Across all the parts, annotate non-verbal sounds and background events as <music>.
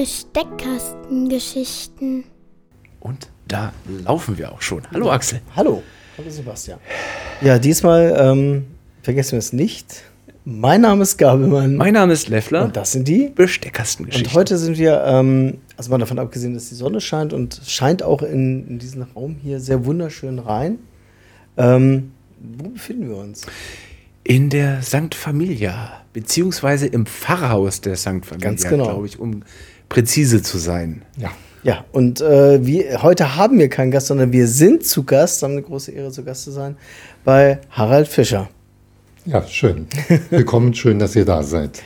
Besteckkastengeschichten. Und da laufen wir auch schon. Hallo Axel. Hallo. Hallo Sebastian. Ja, diesmal ähm, vergessen wir es nicht. Mein Name ist Gabelmann. Mein Name ist Leffler. Und das sind die Besteckkastengeschichten. Und heute sind wir, ähm, also mal davon abgesehen, dass die Sonne scheint und scheint auch in, in diesen Raum hier sehr wunderschön rein. Ähm, wo befinden wir uns? In der St. Familia, beziehungsweise im Pfarrhaus der St. Familia, Ganz genau. glaube ich, um präzise zu sein. Ja. Ja, und äh, wir, heute haben wir keinen Gast, sondern wir sind zu Gast, haben eine große Ehre, zu Gast zu sein, bei Harald Fischer. Ja, schön. Willkommen, schön, dass ihr da seid.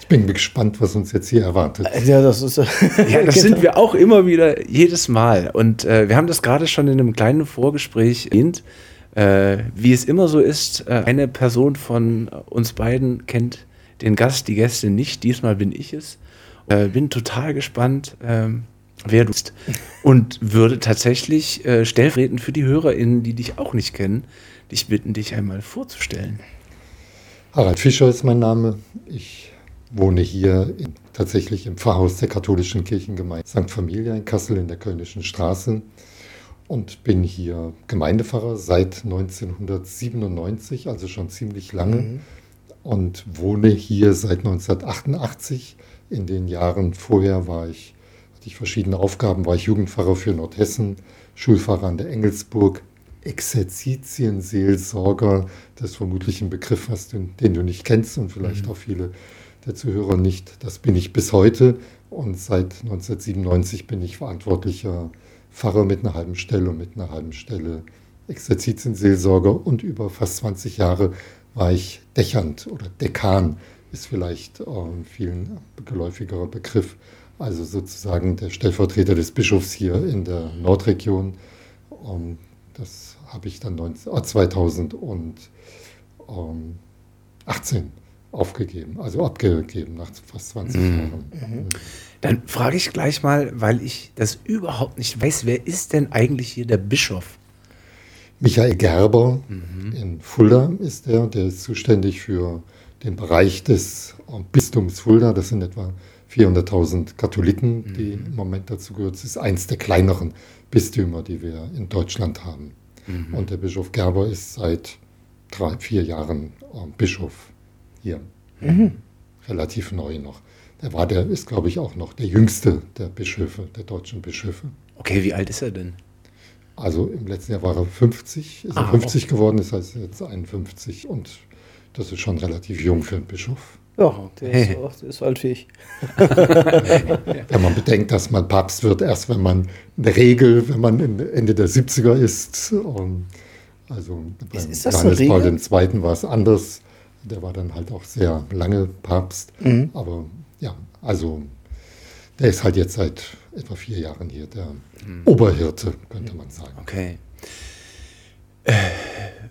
Ich bin gespannt, was uns jetzt hier erwartet. Ja, das ist. <laughs> Ja, das sind wir auch immer wieder jedes Mal. Und äh, wir haben das gerade schon in einem kleinen Vorgespräch erwähnt. Äh, wie es immer so ist, äh, eine Person von uns beiden kennt den Gast, die Gäste nicht. Diesmal bin ich es. Äh, bin total gespannt, ähm, wer du bist. Und würde tatsächlich äh, stellvertretend für die HörerInnen, die dich auch nicht kennen, dich bitten, dich einmal vorzustellen. Harald Fischer ist mein Name. Ich wohne hier in, tatsächlich im Pfarrhaus der katholischen Kirchengemeinde St. Familia in Kassel in der Kölnischen Straße und bin hier Gemeindepfarrer seit 1997, also schon ziemlich lange. Mhm. Und wohne hier seit 1988. In den Jahren vorher war ich, hatte ich verschiedene Aufgaben, war ich Jugendpfarrer für Nordhessen, Schulpfarrer an der Engelsburg, Exerzitienseelsorger, das ist vermutlich ein Begriff, was du, den du nicht kennst und vielleicht mhm. auch viele der Zuhörer nicht. Das bin ich bis heute und seit 1997 bin ich verantwortlicher Pfarrer mit einer halben Stelle und mit einer halben Stelle Exerzitienseelsorger und über fast 20 Jahre war ich Dechant oder Dekan, ist vielleicht ein vielen geläufigerer Begriff, also sozusagen der Stellvertreter des Bischofs hier in der Nordregion. Das habe ich dann 2018 aufgegeben, also abgegeben nach fast 20 mhm. Jahren. Mhm. Dann frage ich gleich mal, weil ich das überhaupt nicht weiß, wer ist denn eigentlich hier der Bischof? Michael Gerber mhm. in Fulda ist der, der ist zuständig für den Bereich des Bistums Fulda. Das sind etwa 400.000 Katholiken, die mhm. im Moment dazu gehört. Es ist eins der kleineren Bistümer, die wir in Deutschland haben. Mhm. Und der Bischof Gerber ist seit drei, vier Jahren Bischof hier. Mhm. Relativ neu noch. Er war der, ist glaube ich auch noch der jüngste der Bischöfe, der deutschen Bischöfe. Okay, wie alt ist er denn? Also im letzten Jahr war er 50, ist ah, er 50 geworden, das heißt jetzt 51 und das ist schon relativ jung für einen Bischof. Ja, der ist, auch, der ist alt wie ich. <laughs> wenn man bedenkt, dass man Papst wird, erst wenn man eine Regel, wenn man Ende der 70er ist. Also bei ist, ist Johannes Paul II. war es anders. Der war dann halt auch sehr lange Papst. Mhm. Aber ja, also der ist halt jetzt seit etwa vier Jahren hier, der mhm. Oberhirte, könnte man sagen. Okay. Äh,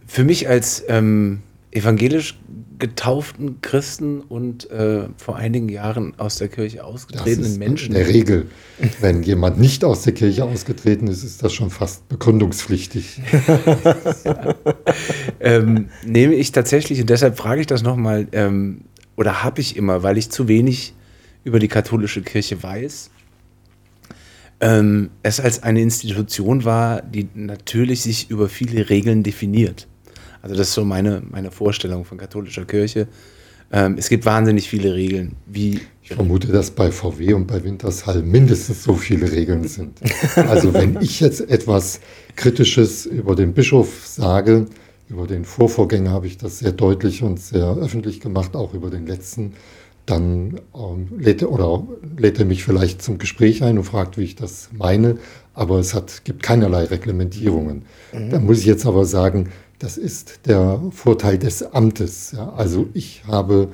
für mich als ähm, evangelisch getauften Christen und äh, vor einigen Jahren aus der Kirche ausgetretenen Menschen. In der Regel, wenn jemand nicht aus der Kirche ausgetreten ist, ist das schon fast begründungspflichtig. ja. <laughs> ähm, nehme ich tatsächlich, und deshalb frage ich das nochmal, ähm, oder habe ich immer, weil ich zu wenig über die katholische Kirche weiß, ähm, es als eine Institution war, die natürlich sich über viele Regeln definiert. Also das ist so meine, meine Vorstellung von katholischer Kirche. Ähm, es gibt wahnsinnig viele Regeln. Wie ich vermute, dass bei VW und bei Wintershall mindestens so viele Regeln sind. Also wenn ich jetzt etwas Kritisches über den Bischof sage, über den Vorvorgänger habe ich das sehr deutlich und sehr öffentlich gemacht, auch über den letzten dann ähm, lädt, er, oder lädt er mich vielleicht zum Gespräch ein und fragt, wie ich das meine. Aber es hat, gibt keinerlei Reglementierungen. Mhm. Da muss ich jetzt aber sagen, das ist der Vorteil des Amtes. Ja. Also ich habe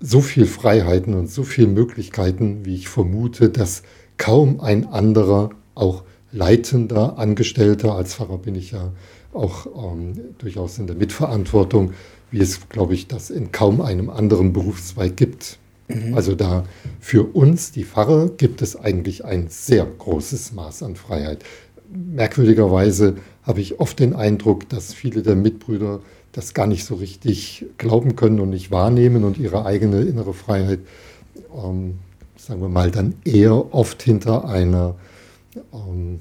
so viel Freiheiten und so viele Möglichkeiten, wie ich vermute, dass kaum ein anderer, auch leitender Angestellter, als Pfarrer bin ich ja auch ähm, durchaus in der Mitverantwortung, wie es, glaube ich, das in kaum einem anderen Berufszweig gibt. Mhm. Also da für uns, die Pfarrer, gibt es eigentlich ein sehr großes Maß an Freiheit. Merkwürdigerweise habe ich oft den Eindruck, dass viele der Mitbrüder das gar nicht so richtig glauben können und nicht wahrnehmen und ihre eigene innere Freiheit ähm, sagen wir mal, dann eher oft hinter einer ähm,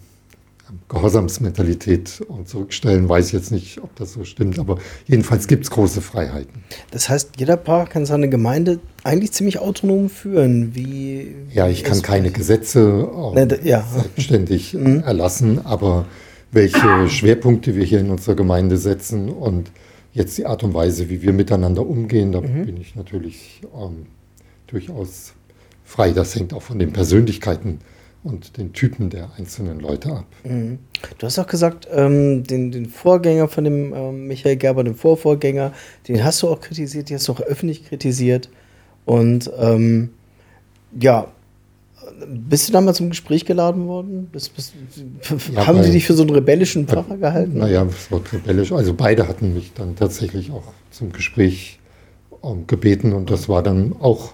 Gehorsamsmentalität zurückstellen. Weiß jetzt nicht, ob das so stimmt, aber jedenfalls gibt es große Freiheiten. Das heißt, jeder Pfarrer kann seine Gemeinde eigentlich ziemlich autonom führen. Wie, ja, ich kann keine Gesetze ähm, ja. selbstständig <laughs> mhm. erlassen, aber welche Schwerpunkte wir hier in unserer Gemeinde setzen und jetzt die Art und Weise, wie wir miteinander umgehen, da mhm. bin ich natürlich ähm, durchaus frei. Das hängt auch von den Persönlichkeiten und den Typen der einzelnen Leute ab. Mhm. Du hast auch gesagt, ähm, den, den, Vorgänger von dem ähm, Michael Gerber, den Vorvorgänger, den hast du auch kritisiert, den hast du auch öffentlich kritisiert. Und ähm, ja, bist du damals zum Gespräch geladen worden? Bist, bist, ja, haben sie dich für so einen rebellischen Pfarrer gehalten? Naja, es war rebellisch. Also beide hatten mich dann tatsächlich auch zum Gespräch ähm, gebeten und das war dann auch,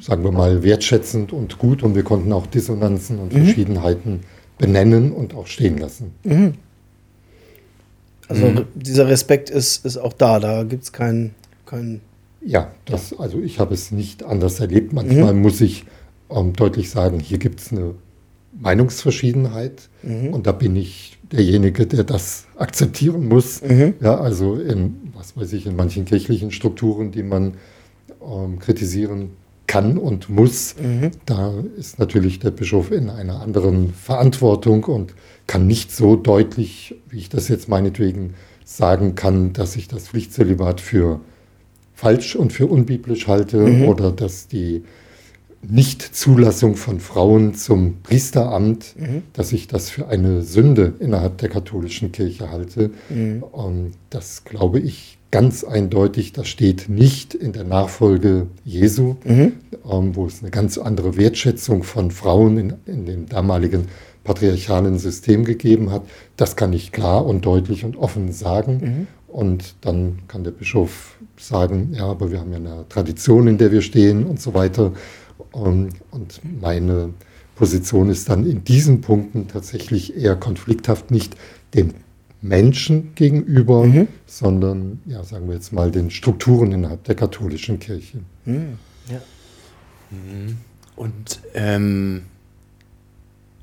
sagen wir mal, wertschätzend und gut und wir konnten auch Dissonanzen und mhm. Verschiedenheiten benennen und auch stehen lassen. Mhm. Also mhm. dieser Respekt ist, ist auch da, da gibt es keinen. Kein ja, das, also ich habe es nicht anders erlebt. Manchmal mhm. muss ich ähm, deutlich sagen, hier gibt es eine Meinungsverschiedenheit mhm. und da bin ich derjenige, der das akzeptieren muss. Mhm. Ja, also in, was weiß ich, in manchen kirchlichen Strukturen, die man ähm, kritisieren kann und muss, mhm. da ist natürlich der Bischof in einer anderen Verantwortung und kann nicht so deutlich, wie ich das jetzt meinetwegen sagen kann, dass ich das Pflichtzelibat für falsch und für unbiblisch halte mhm. oder dass die Nichtzulassung von Frauen zum Priesteramt, mhm. dass ich das für eine Sünde innerhalb der katholischen Kirche halte. Mhm. Und das glaube ich ganz eindeutig, das steht nicht in der Nachfolge Jesu, mhm. ähm, wo es eine ganz andere Wertschätzung von Frauen in, in dem damaligen patriarchalen System gegeben hat. Das kann ich klar und deutlich und offen sagen. Mhm. Und dann kann der Bischof sagen, ja, aber wir haben ja eine Tradition, in der wir stehen und so weiter. Und, und meine Position ist dann in diesen Punkten tatsächlich eher konflikthaft, nicht dem Menschen gegenüber, mhm. sondern, ja, sagen wir jetzt mal, den Strukturen innerhalb der katholischen Kirche. Mhm. Ja. Mhm. Und ähm,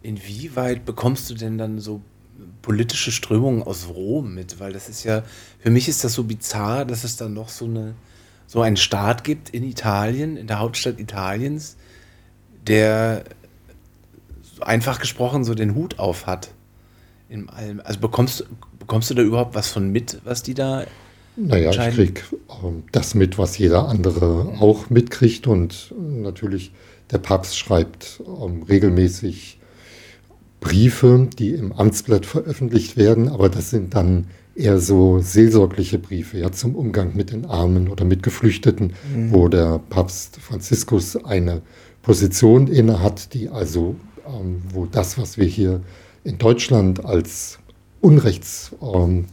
inwieweit bekommst du denn dann so politische Strömungen aus Rom mit? Weil das ist ja, für mich ist das so bizarr, dass es dann noch so eine so einen Staat gibt in Italien, in der Hauptstadt Italiens, der einfach gesprochen so den Hut auf hat. In allem. Also bekommst, bekommst du da überhaupt was von mit, was die da naja, ich kriege ähm, das mit, was jeder andere auch mitkriegt. Und natürlich, der Papst schreibt ähm, regelmäßig Briefe, die im Amtsblatt veröffentlicht werden, aber das sind dann eher so seelsorgliche Briefe ja, zum Umgang mit den Armen oder mit Geflüchteten, mhm. wo der Papst Franziskus eine Position inne hat, die also, ähm, wo das, was wir hier in Deutschland als Unrechtshandlungen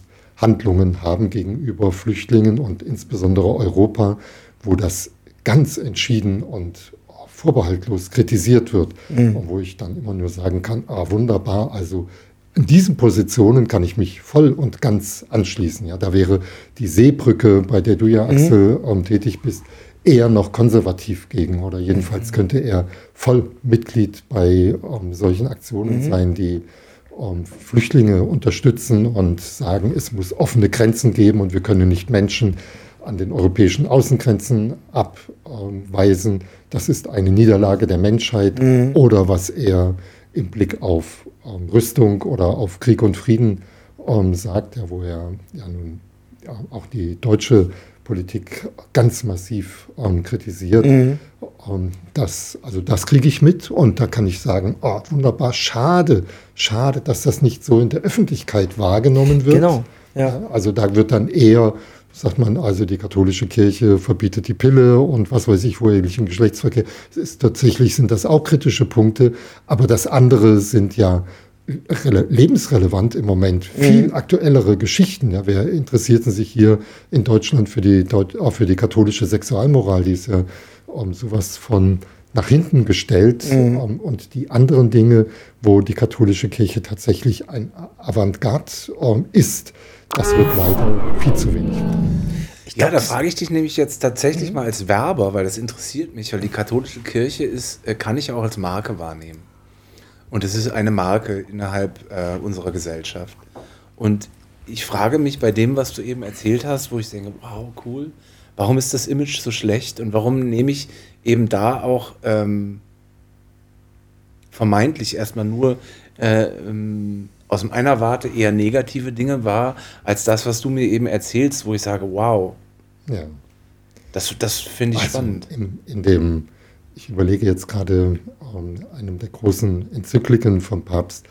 ähm, haben gegenüber Flüchtlingen und insbesondere Europa, wo das ganz entschieden und vorbehaltlos kritisiert wird, mhm. und wo ich dann immer nur sagen kann, ah, wunderbar, also in diesen Positionen kann ich mich voll und ganz anschließen. Ja, da wäre die Seebrücke, bei der du ja, mhm. Axel, mhm. ähm, tätig bist, eher noch konservativ gegen. Oder jedenfalls mhm. könnte er voll Mitglied bei ähm, solchen Aktionen mhm. sein, die ähm, Flüchtlinge unterstützen und sagen, es muss offene Grenzen geben und wir können nicht Menschen an den europäischen Außengrenzen abweisen. Das ist eine Niederlage der Menschheit mhm. oder was er im Blick auf ähm, Rüstung oder auf Krieg und Frieden ähm, sagt, ja, wo er ja nun ja, auch die deutsche Politik ganz massiv ähm, kritisiert. Mhm. Ähm, das, also das kriege ich mit und da kann ich sagen, oh, wunderbar, schade, schade, dass das nicht so in der Öffentlichkeit wahrgenommen wird. Genau. Ja. Also da wird dann eher sagt man also, die katholische Kirche verbietet die Pille und was weiß ich, wohehrlichen Geschlechtsverkehr. Ist, tatsächlich sind das auch kritische Punkte, aber das andere sind ja lebensrelevant im Moment, mhm. viel mhm. aktuellere Geschichten. Ja, wer interessiert sich hier in Deutschland für die, auch für die katholische Sexualmoral? Die ist ja um sowas von nach hinten gestellt mhm. um, und die anderen Dinge, wo die katholische Kirche tatsächlich ein Avantgarde um, ist, das wird leider viel zu wenig. ja, da frage ich dich nämlich jetzt tatsächlich mhm. mal als Werber, weil das interessiert mich, weil die katholische Kirche ist, äh, kann ich auch als Marke wahrnehmen. Und es ist eine Marke innerhalb äh, unserer Gesellschaft. Und ich frage mich bei dem, was du eben erzählt hast, wo ich denke, wow, cool, warum ist das Image so schlecht und warum nehme ich eben da auch ähm, vermeintlich erstmal nur äh, ähm, aus meiner Warte eher negative Dinge wahr, als das, was du mir eben erzählst, wo ich sage, wow. Ja. Das, das finde ich also spannend. In, in, dem, ich überlege jetzt gerade, ähm, einem der großen Enzykliken vom Papst,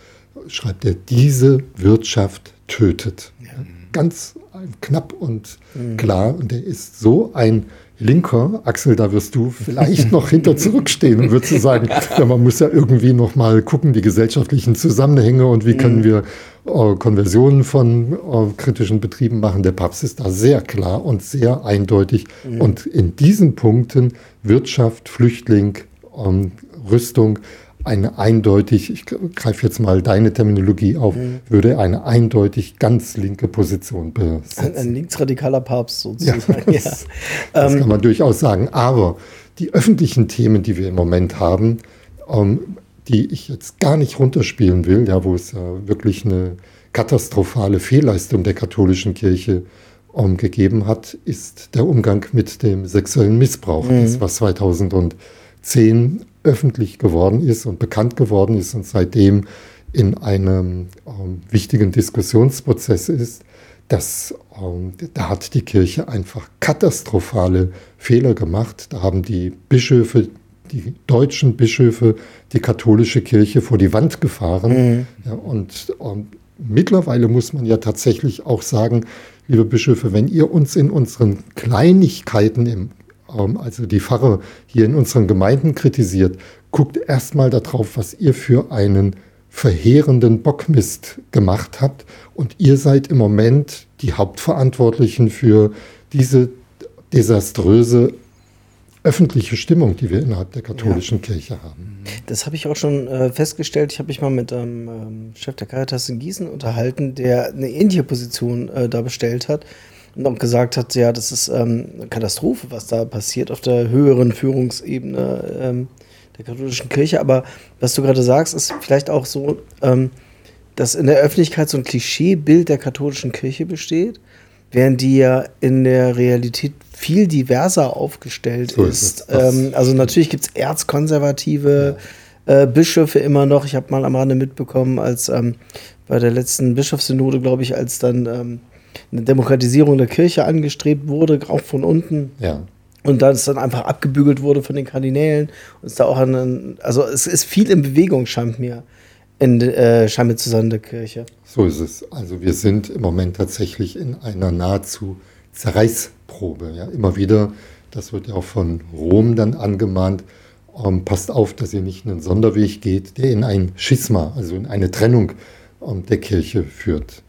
schreibt er, diese Wirtschaft tötet. Ja. Ganz knapp und mhm. klar. Und er ist so ein Linker, Axel, da wirst du vielleicht noch hinter zurückstehen und würdest du sagen, ja, man muss ja irgendwie noch mal gucken, die gesellschaftlichen Zusammenhänge und wie können mhm. wir äh, Konversionen von äh, kritischen Betrieben machen. Der Papst ist da sehr klar und sehr eindeutig. Mhm. Und in diesen Punkten Wirtschaft, Flüchtling, ähm, Rüstung, eine eindeutig, ich greife jetzt mal deine Terminologie auf, mhm. würde eine eindeutig ganz linke Position besetzen. Ein, ein linksradikaler Papst sozusagen. Ja, das, ja. das ähm, kann man durchaus sagen. Aber die öffentlichen Themen, die wir im Moment haben, ähm, die ich jetzt gar nicht runterspielen will, ja, wo es ja wirklich eine katastrophale Fehlleistung der katholischen Kirche um, ähm, gegeben hat, ist der Umgang mit dem sexuellen Missbrauch. Mhm. Das, was 2010 öffentlich geworden ist und bekannt geworden ist und seitdem in einem ähm, wichtigen Diskussionsprozess ist, dass ähm, da hat die Kirche einfach katastrophale Fehler gemacht. Da haben die Bischöfe, die deutschen Bischöfe, die katholische Kirche vor die Wand gefahren. Mhm. Ja, und ähm, mittlerweile muss man ja tatsächlich auch sagen, liebe Bischöfe, wenn ihr uns in unseren Kleinigkeiten im also die Pfarrer hier in unseren Gemeinden kritisiert, guckt erstmal darauf, was ihr für einen verheerenden Bockmist gemacht habt. Und ihr seid im Moment die Hauptverantwortlichen für diese desaströse öffentliche Stimmung, die wir innerhalb der katholischen ja. Kirche haben. Das habe ich auch schon äh, festgestellt. Ich habe mich mal mit einem ähm, Chef der Caritas in Gießen unterhalten, der eine ähnliche Position äh, da bestellt hat und auch gesagt hat, ja, das ist ähm, eine Katastrophe, was da passiert auf der höheren Führungsebene ähm, der katholischen Kirche. Aber was du gerade sagst, ist vielleicht auch so, ähm, dass in der Öffentlichkeit so ein Klischeebild der katholischen Kirche besteht, während die ja in der Realität viel diverser aufgestellt so ist. ist ähm, also natürlich gibt es erzkonservative ja. äh, Bischöfe immer noch. Ich habe mal am Rande mitbekommen, als ähm, bei der letzten Bischofssynode, glaube ich, als dann ähm, eine Demokratisierung der Kirche angestrebt wurde, auch von unten. Ja. Und dann es dann einfach abgebügelt wurde von den Kardinälen. Und es da auch an, also es ist viel in Bewegung, scheint mir, in, äh, scheint mir zu sein, der Kirche. So ist es. Also wir sind im Moment tatsächlich in einer nahezu Zerreißprobe. Ja, immer wieder, das wird ja auch von Rom dann angemahnt, ähm, passt auf, dass ihr nicht einen Sonderweg geht, der in ein Schisma, also in eine Trennung ähm, der Kirche führt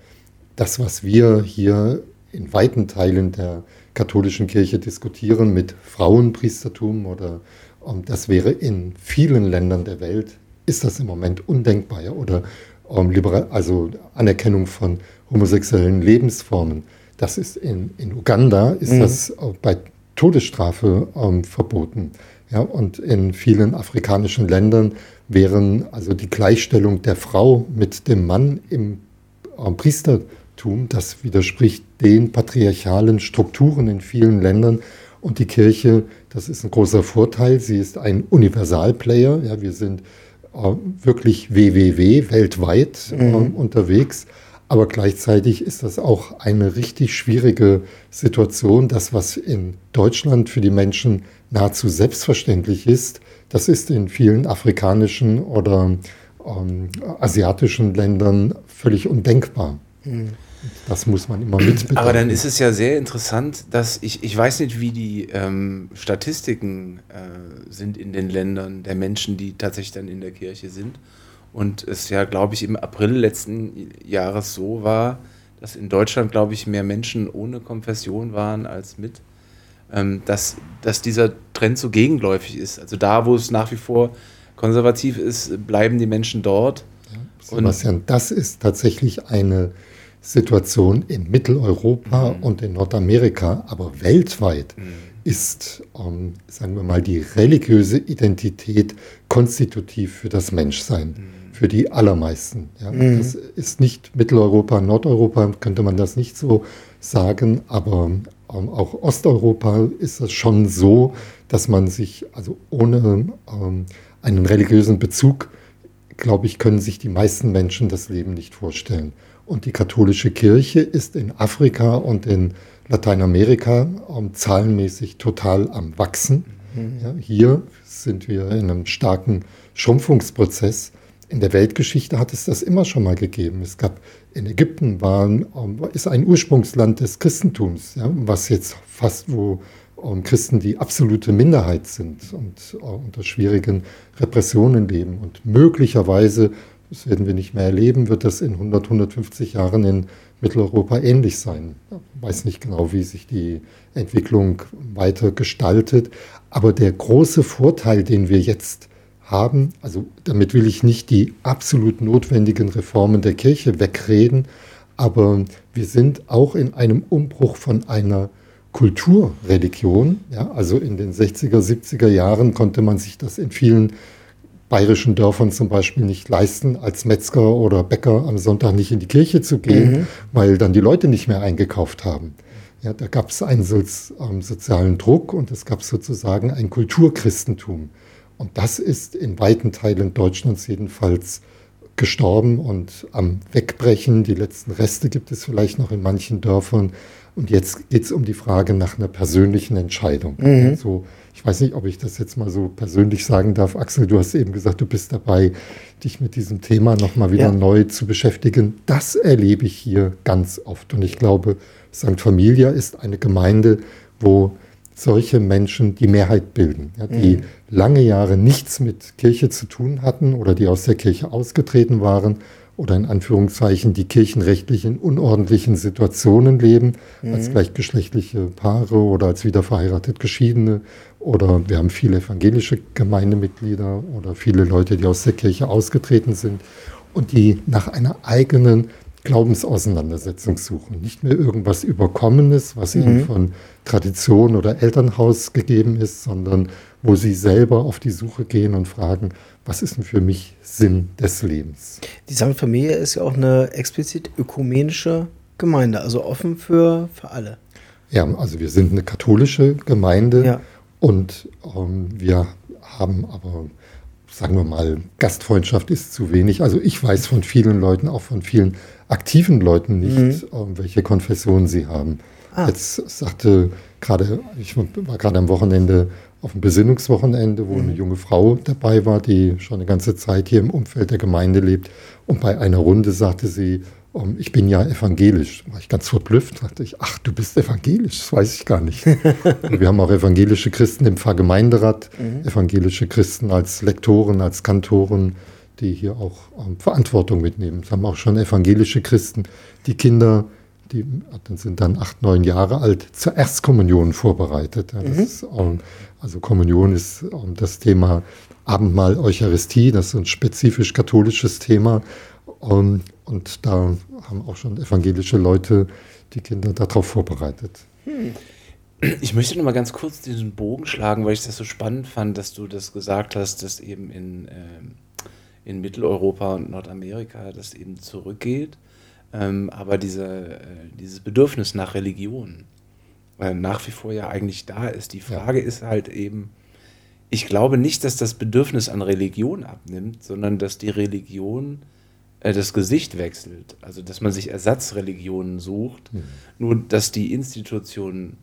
das, was wir hier in weiten Teilen der katholischen Kirche diskutieren mit Frauenpriestertum oder ähm, das wäre in vielen Ländern der Welt, ist das im Moment undenkbar. Ja? Oder ähm, also Anerkennung von homosexuellen Lebensformen. Das ist in, in Uganda ist mhm. das bei Todesstrafe ähm, verboten. Ja, und in vielen afrikanischen Ländern wären also die Gleichstellung der Frau mit dem Mann im Priester Christentum, das widerspricht den patriarchalen Strukturen in vielen Ländern. Und die Kirche, das ist ein großer Vorteil, sie ist ein Universalplayer. Ja, wir sind äh, wirklich WWW weltweit äh, mhm. unterwegs. Aber gleichzeitig ist das auch eine richtig schwierige Situation. Das, was in Deutschland für die Menschen nahezu selbstverständlich ist, das ist in vielen afrikanischen oder ähm, asiatischen Ländern völlig undenkbar. Das muss man immer mit. Aber dann ist es ja sehr interessant, dass ich, ich weiß nicht, wie die ähm, Statistiken äh, sind in den Ländern der Menschen, die tatsächlich dann in der Kirche sind. Und es ja, glaube ich, im April letzten Jahres so war, dass in Deutschland, glaube ich, mehr Menschen ohne Konfession waren als mit. Ähm, dass, dass dieser Trend so gegenläufig ist. Also da, wo es nach wie vor konservativ ist, bleiben die Menschen dort. Ja, Sebastian, das ist tatsächlich eine Situation in Mitteleuropa mhm. und in Nordamerika, aber weltweit mhm. ist, ähm, sagen wir mal, die religiöse Identität konstitutiv für das Menschsein, mhm. Für die allermeisten. Ja. Mhm. Das ist nicht Mitteleuropa, Nordeuropa, könnte man das nicht so sagen, aber ähm, auch Osteuropa ist es schon so, dass man sich, also ohne ähm, einen religiösen Bezug, glaube ich, können sich die meisten Menschen das Leben nicht vorstellen. Und die katholische Kirche ist in Afrika und in Lateinamerika ähm, zahlenmäßig total am Wachsen. Mhm. Ja, hier sind wir in einem starken Schrumpfungsprozess. In der Weltgeschichte hat es das immer schon mal gegeben. Es gab in Ägypten waren, ähm, ist ein Ursprungsland des Christentums, ja, was jetzt fast wo ähm, Christen die absolute Minderheit sind und uh, unter schwierigen Repressionen leben. Und möglicherweise das werden wir nicht mehr erleben, wird das in 100, 150 Jahren in Mitteleuropa ähnlich sein. Ich weiß nicht genau, wie sich die Entwicklung weiter gestaltet. Aber der große Vorteil, den wir jetzt haben, also damit will ich nicht die absolut notwendigen Reformen der Kirche wegreden, aber wir sind auch in einem Umbruch von einer Kulturreligion. Ja, also in den 60er, 70er Jahren konnte man sich das in vielen bayerischen Dörfern zum Beispiel nicht leisten, als Metzger oder Bäcker am Sonntag nicht in die Kirche zu gehen, mhm. weil dann die Leute nicht mehr eingekauft haben. Ja, da gab es einen ähm, sozialen Druck und es gab sozusagen ein Kulturchristentum. Und das ist in weiten Teilen Deutschlands jedenfalls gestorben und am Wegbrechen. Die letzten Reste gibt es vielleicht noch in manchen Dörfern. Und jetzt geht es um die Frage nach einer persönlichen Entscheidung. Mhm. So ich weiß nicht, ob ich das jetzt mal so persönlich sagen darf. Axel, du hast eben gesagt, du bist dabei, dich mit diesem Thema nochmal wieder ja. neu zu beschäftigen. Das erlebe ich hier ganz oft. Und ich glaube, St. Familia ist eine Gemeinde, wo solche Menschen die Mehrheit bilden, ja, die mhm. lange Jahre nichts mit Kirche zu tun hatten oder die aus der Kirche ausgetreten waren oder in Anführungszeichen die kirchenrechtlich in unordentlichen Situationen leben, mhm. als gleichgeschlechtliche Paare oder als wiederverheiratet Geschiedene. Oder wir haben viele evangelische Gemeindemitglieder oder viele Leute, die aus der Kirche ausgetreten sind und die nach einer eigenen Glaubensauseinandersetzung suchen. Nicht mehr irgendwas Überkommenes, was mhm. ihnen von Tradition oder Elternhaus gegeben ist, sondern wo sie selber auf die Suche gehen und fragen, was ist denn für mich Sinn des Lebens? Die St. Familie ist ja auch eine explizit ökumenische Gemeinde, also offen für, für alle. Ja, also wir sind eine katholische Gemeinde ja. und ähm, wir haben aber, sagen wir mal, Gastfreundschaft ist zu wenig. Also ich weiß von vielen Leuten, auch von vielen aktiven Leuten nicht, mhm. ähm, welche Konfession sie haben. Ah. Jetzt sagte gerade, ich war gerade am Wochenende auf dem Besinnungswochenende, wo mhm. eine junge Frau dabei war, die schon eine ganze Zeit hier im Umfeld der Gemeinde lebt. Und bei einer Runde sagte sie, ich bin ja evangelisch. Da war ich ganz verblüfft, dachte ich, ach, du bist evangelisch, das weiß ich gar nicht. <laughs> wir haben auch evangelische Christen im Pfarrgemeinderat, mhm. evangelische Christen als Lektoren, als Kantoren, die hier auch um, Verantwortung mitnehmen. Es haben auch schon evangelische Christen, die Kinder die sind dann acht, neun Jahre alt, zur Erstkommunion vorbereitet. Ja, mhm. ist, um, also Kommunion ist um, das Thema Abendmahl, Eucharistie, das ist ein spezifisch katholisches Thema. Um, und da haben auch schon evangelische Leute die Kinder darauf vorbereitet. Hm. Ich möchte noch mal ganz kurz diesen Bogen schlagen, weil ich das so spannend fand, dass du das gesagt hast, dass eben in, äh, in Mitteleuropa und Nordamerika das eben zurückgeht. Ähm, aber diese, äh, dieses Bedürfnis nach Religion äh, nach wie vor ja eigentlich da ist. Die Frage ja. ist halt eben, ich glaube nicht, dass das Bedürfnis an Religion abnimmt, sondern dass die Religion äh, das Gesicht wechselt. Also dass man sich Ersatzreligionen sucht. Mhm. Nur dass die Institution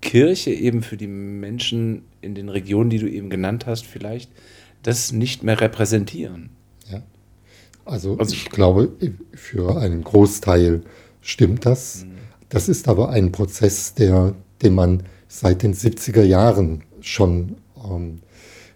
Kirche eben für die Menschen in den Regionen, die du eben genannt hast, vielleicht das nicht mehr repräsentieren. Also, also ich glaube, für einen Großteil stimmt das. Mhm. Das ist aber ein Prozess, der, den man seit den 70er Jahren schon ähm,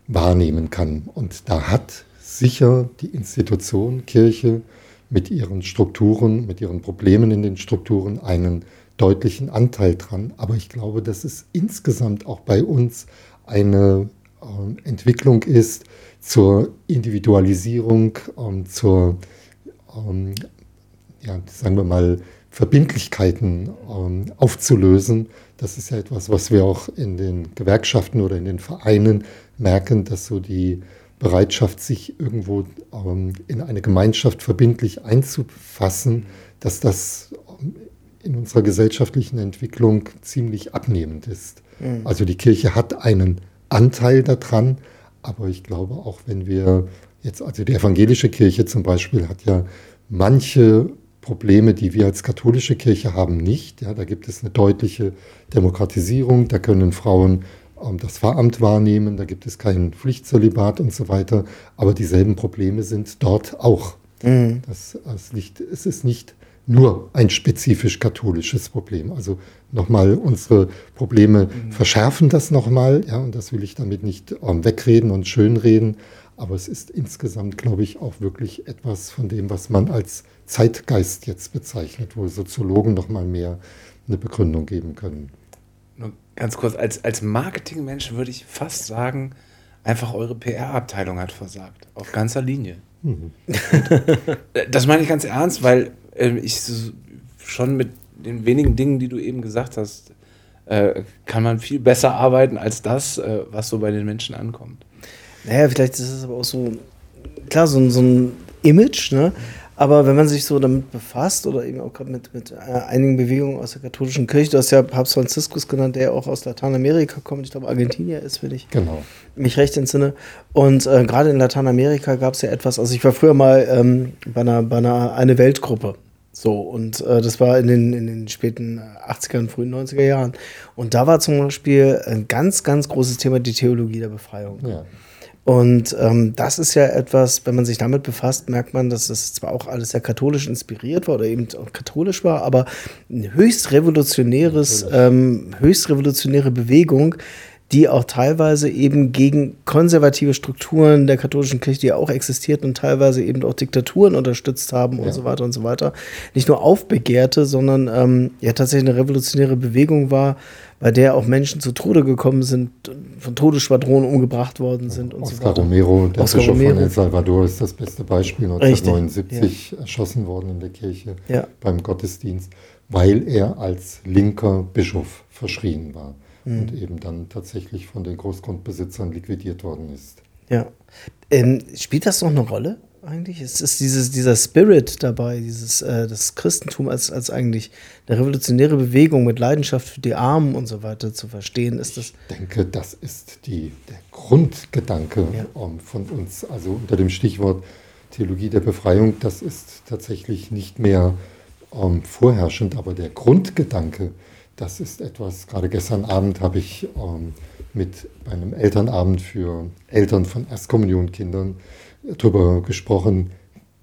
wahrnehmen kann. Und da hat sicher die Institution Kirche mit ihren Strukturen, mit ihren Problemen in den Strukturen einen deutlichen Anteil dran. Aber ich glaube, dass es insgesamt auch bei uns eine äh, Entwicklung ist, zur Individualisierung, ähm, zur, ähm, ja, sagen wir mal, Verbindlichkeiten ähm, aufzulösen. Das ist ja etwas, was wir auch in den Gewerkschaften oder in den Vereinen merken, dass so die Bereitschaft, sich irgendwo ähm, in eine Gemeinschaft verbindlich einzufassen, dass das ähm, in unserer gesellschaftlichen Entwicklung ziemlich abnehmend ist. Mhm. Also die Kirche hat einen Anteil daran, aber ich glaube auch, wenn wir jetzt, also die evangelische Kirche zum Beispiel hat ja manche Probleme, die wir als katholische Kirche haben, nicht. Ja, da gibt es eine deutliche Demokratisierung, da können Frauen das Pfarramt wahrnehmen, da gibt es kein Pflichtzölibat und so weiter, aber dieselben Probleme sind dort auch. Mhm. Das, das nicht, es ist nicht nur ein spezifisch katholisches Problem. Also nochmal, unsere Probleme mhm. verschärfen das nochmal, ja, und das will ich damit nicht ähm, wegreden und schönreden, aber es ist insgesamt, glaube ich, auch wirklich etwas von dem, was man als Zeitgeist jetzt bezeichnet, wo Soziologen noch mal mehr eine Begründung geben können. Nur ganz kurz, als, als Marketingmensch würde ich fast sagen, einfach eure PR-Abteilung hat versagt. Auf ganzer Linie. Mhm. <laughs> das meine ich ganz ernst, weil äh, ich schon mit den wenigen Dingen, die du eben gesagt hast, äh, kann man viel besser arbeiten als das, äh, was so bei den Menschen ankommt. Naja, vielleicht ist es aber auch so, klar, so, so ein Image, ne? Aber wenn man sich so damit befasst oder eben auch gerade mit, mit äh, einigen Bewegungen aus der katholischen Kirche, du hast ja Papst Franziskus genannt, der auch aus Lateinamerika kommt, ich glaube Argentinier ist, wenn ich genau. mich recht entsinne. Und äh, gerade in Lateinamerika gab es ja etwas, also ich war früher mal ähm, bei einer, bei einer eine Weltgruppe. So, und äh, das war in den, in den späten 80er und frühen 90er Jahren. Und da war zum Beispiel ein ganz, ganz großes Thema die Theologie der Befreiung. Ja. Und ähm, das ist ja etwas, wenn man sich damit befasst, merkt man, dass das zwar auch alles sehr katholisch inspiriert war oder eben auch katholisch war, aber eine höchst revolutionäres, ähm, höchst revolutionäre Bewegung, die auch teilweise eben gegen konservative Strukturen der katholischen Kirche, die ja auch existierten und teilweise eben auch Diktaturen unterstützt haben ja. und so weiter und so weiter, nicht nur aufbegehrte, sondern ähm, ja tatsächlich eine revolutionäre Bewegung war, bei der auch Menschen zu Tode gekommen sind, von Todesschwadronen umgebracht worden sind und Oscar so weiter. Romero, der Oscar Bischof Romero. von El Salvador, ist das beste Beispiel, 1979 ja. erschossen worden in der Kirche ja. beim Gottesdienst, weil er als linker Bischof verschrien war mhm. und eben dann tatsächlich von den Großgrundbesitzern liquidiert worden ist. Ja. Ähm, spielt das noch eine Rolle? eigentlich? Es ist dieses, dieser Spirit dabei, dieses, äh, das Christentum als, als eigentlich eine revolutionäre Bewegung mit Leidenschaft für die Armen und so weiter zu verstehen. Ist das ich denke, das ist die, der Grundgedanke ja. um, von uns. Also unter dem Stichwort Theologie der Befreiung, das ist tatsächlich nicht mehr um, vorherrschend, aber der Grundgedanke, das ist etwas, gerade gestern Abend habe ich um, mit einem Elternabend für Eltern von Erstkommunionkindern darüber gesprochen,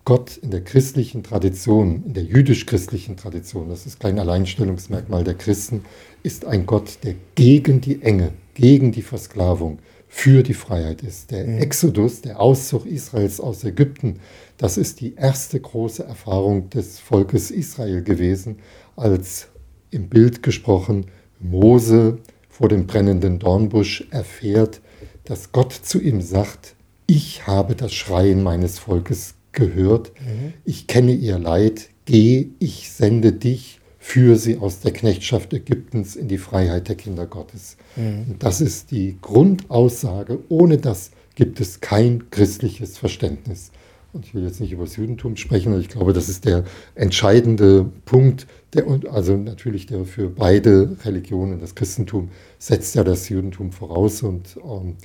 Gott in der christlichen Tradition, in der jüdisch-christlichen Tradition, das ist kein Alleinstellungsmerkmal der Christen, ist ein Gott, der gegen die Enge, gegen die Versklavung, für die Freiheit ist. Der mhm. Exodus, der Auszug Israels aus Ägypten, das ist die erste große Erfahrung des Volkes Israel gewesen, als im Bild gesprochen Mose vor dem brennenden Dornbusch erfährt, dass Gott zu ihm sagt, ich habe das Schreien meines Volkes gehört, mhm. ich kenne ihr Leid, geh, ich sende dich, führe sie aus der Knechtschaft Ägyptens in die Freiheit der Kinder Gottes. Mhm. das ist die Grundaussage, ohne das gibt es kein christliches Verständnis. Und ich will jetzt nicht über das Judentum sprechen, ich glaube, das ist der entscheidende Punkt, der, also natürlich der für beide Religionen, das Christentum setzt ja das Judentum voraus und ähm,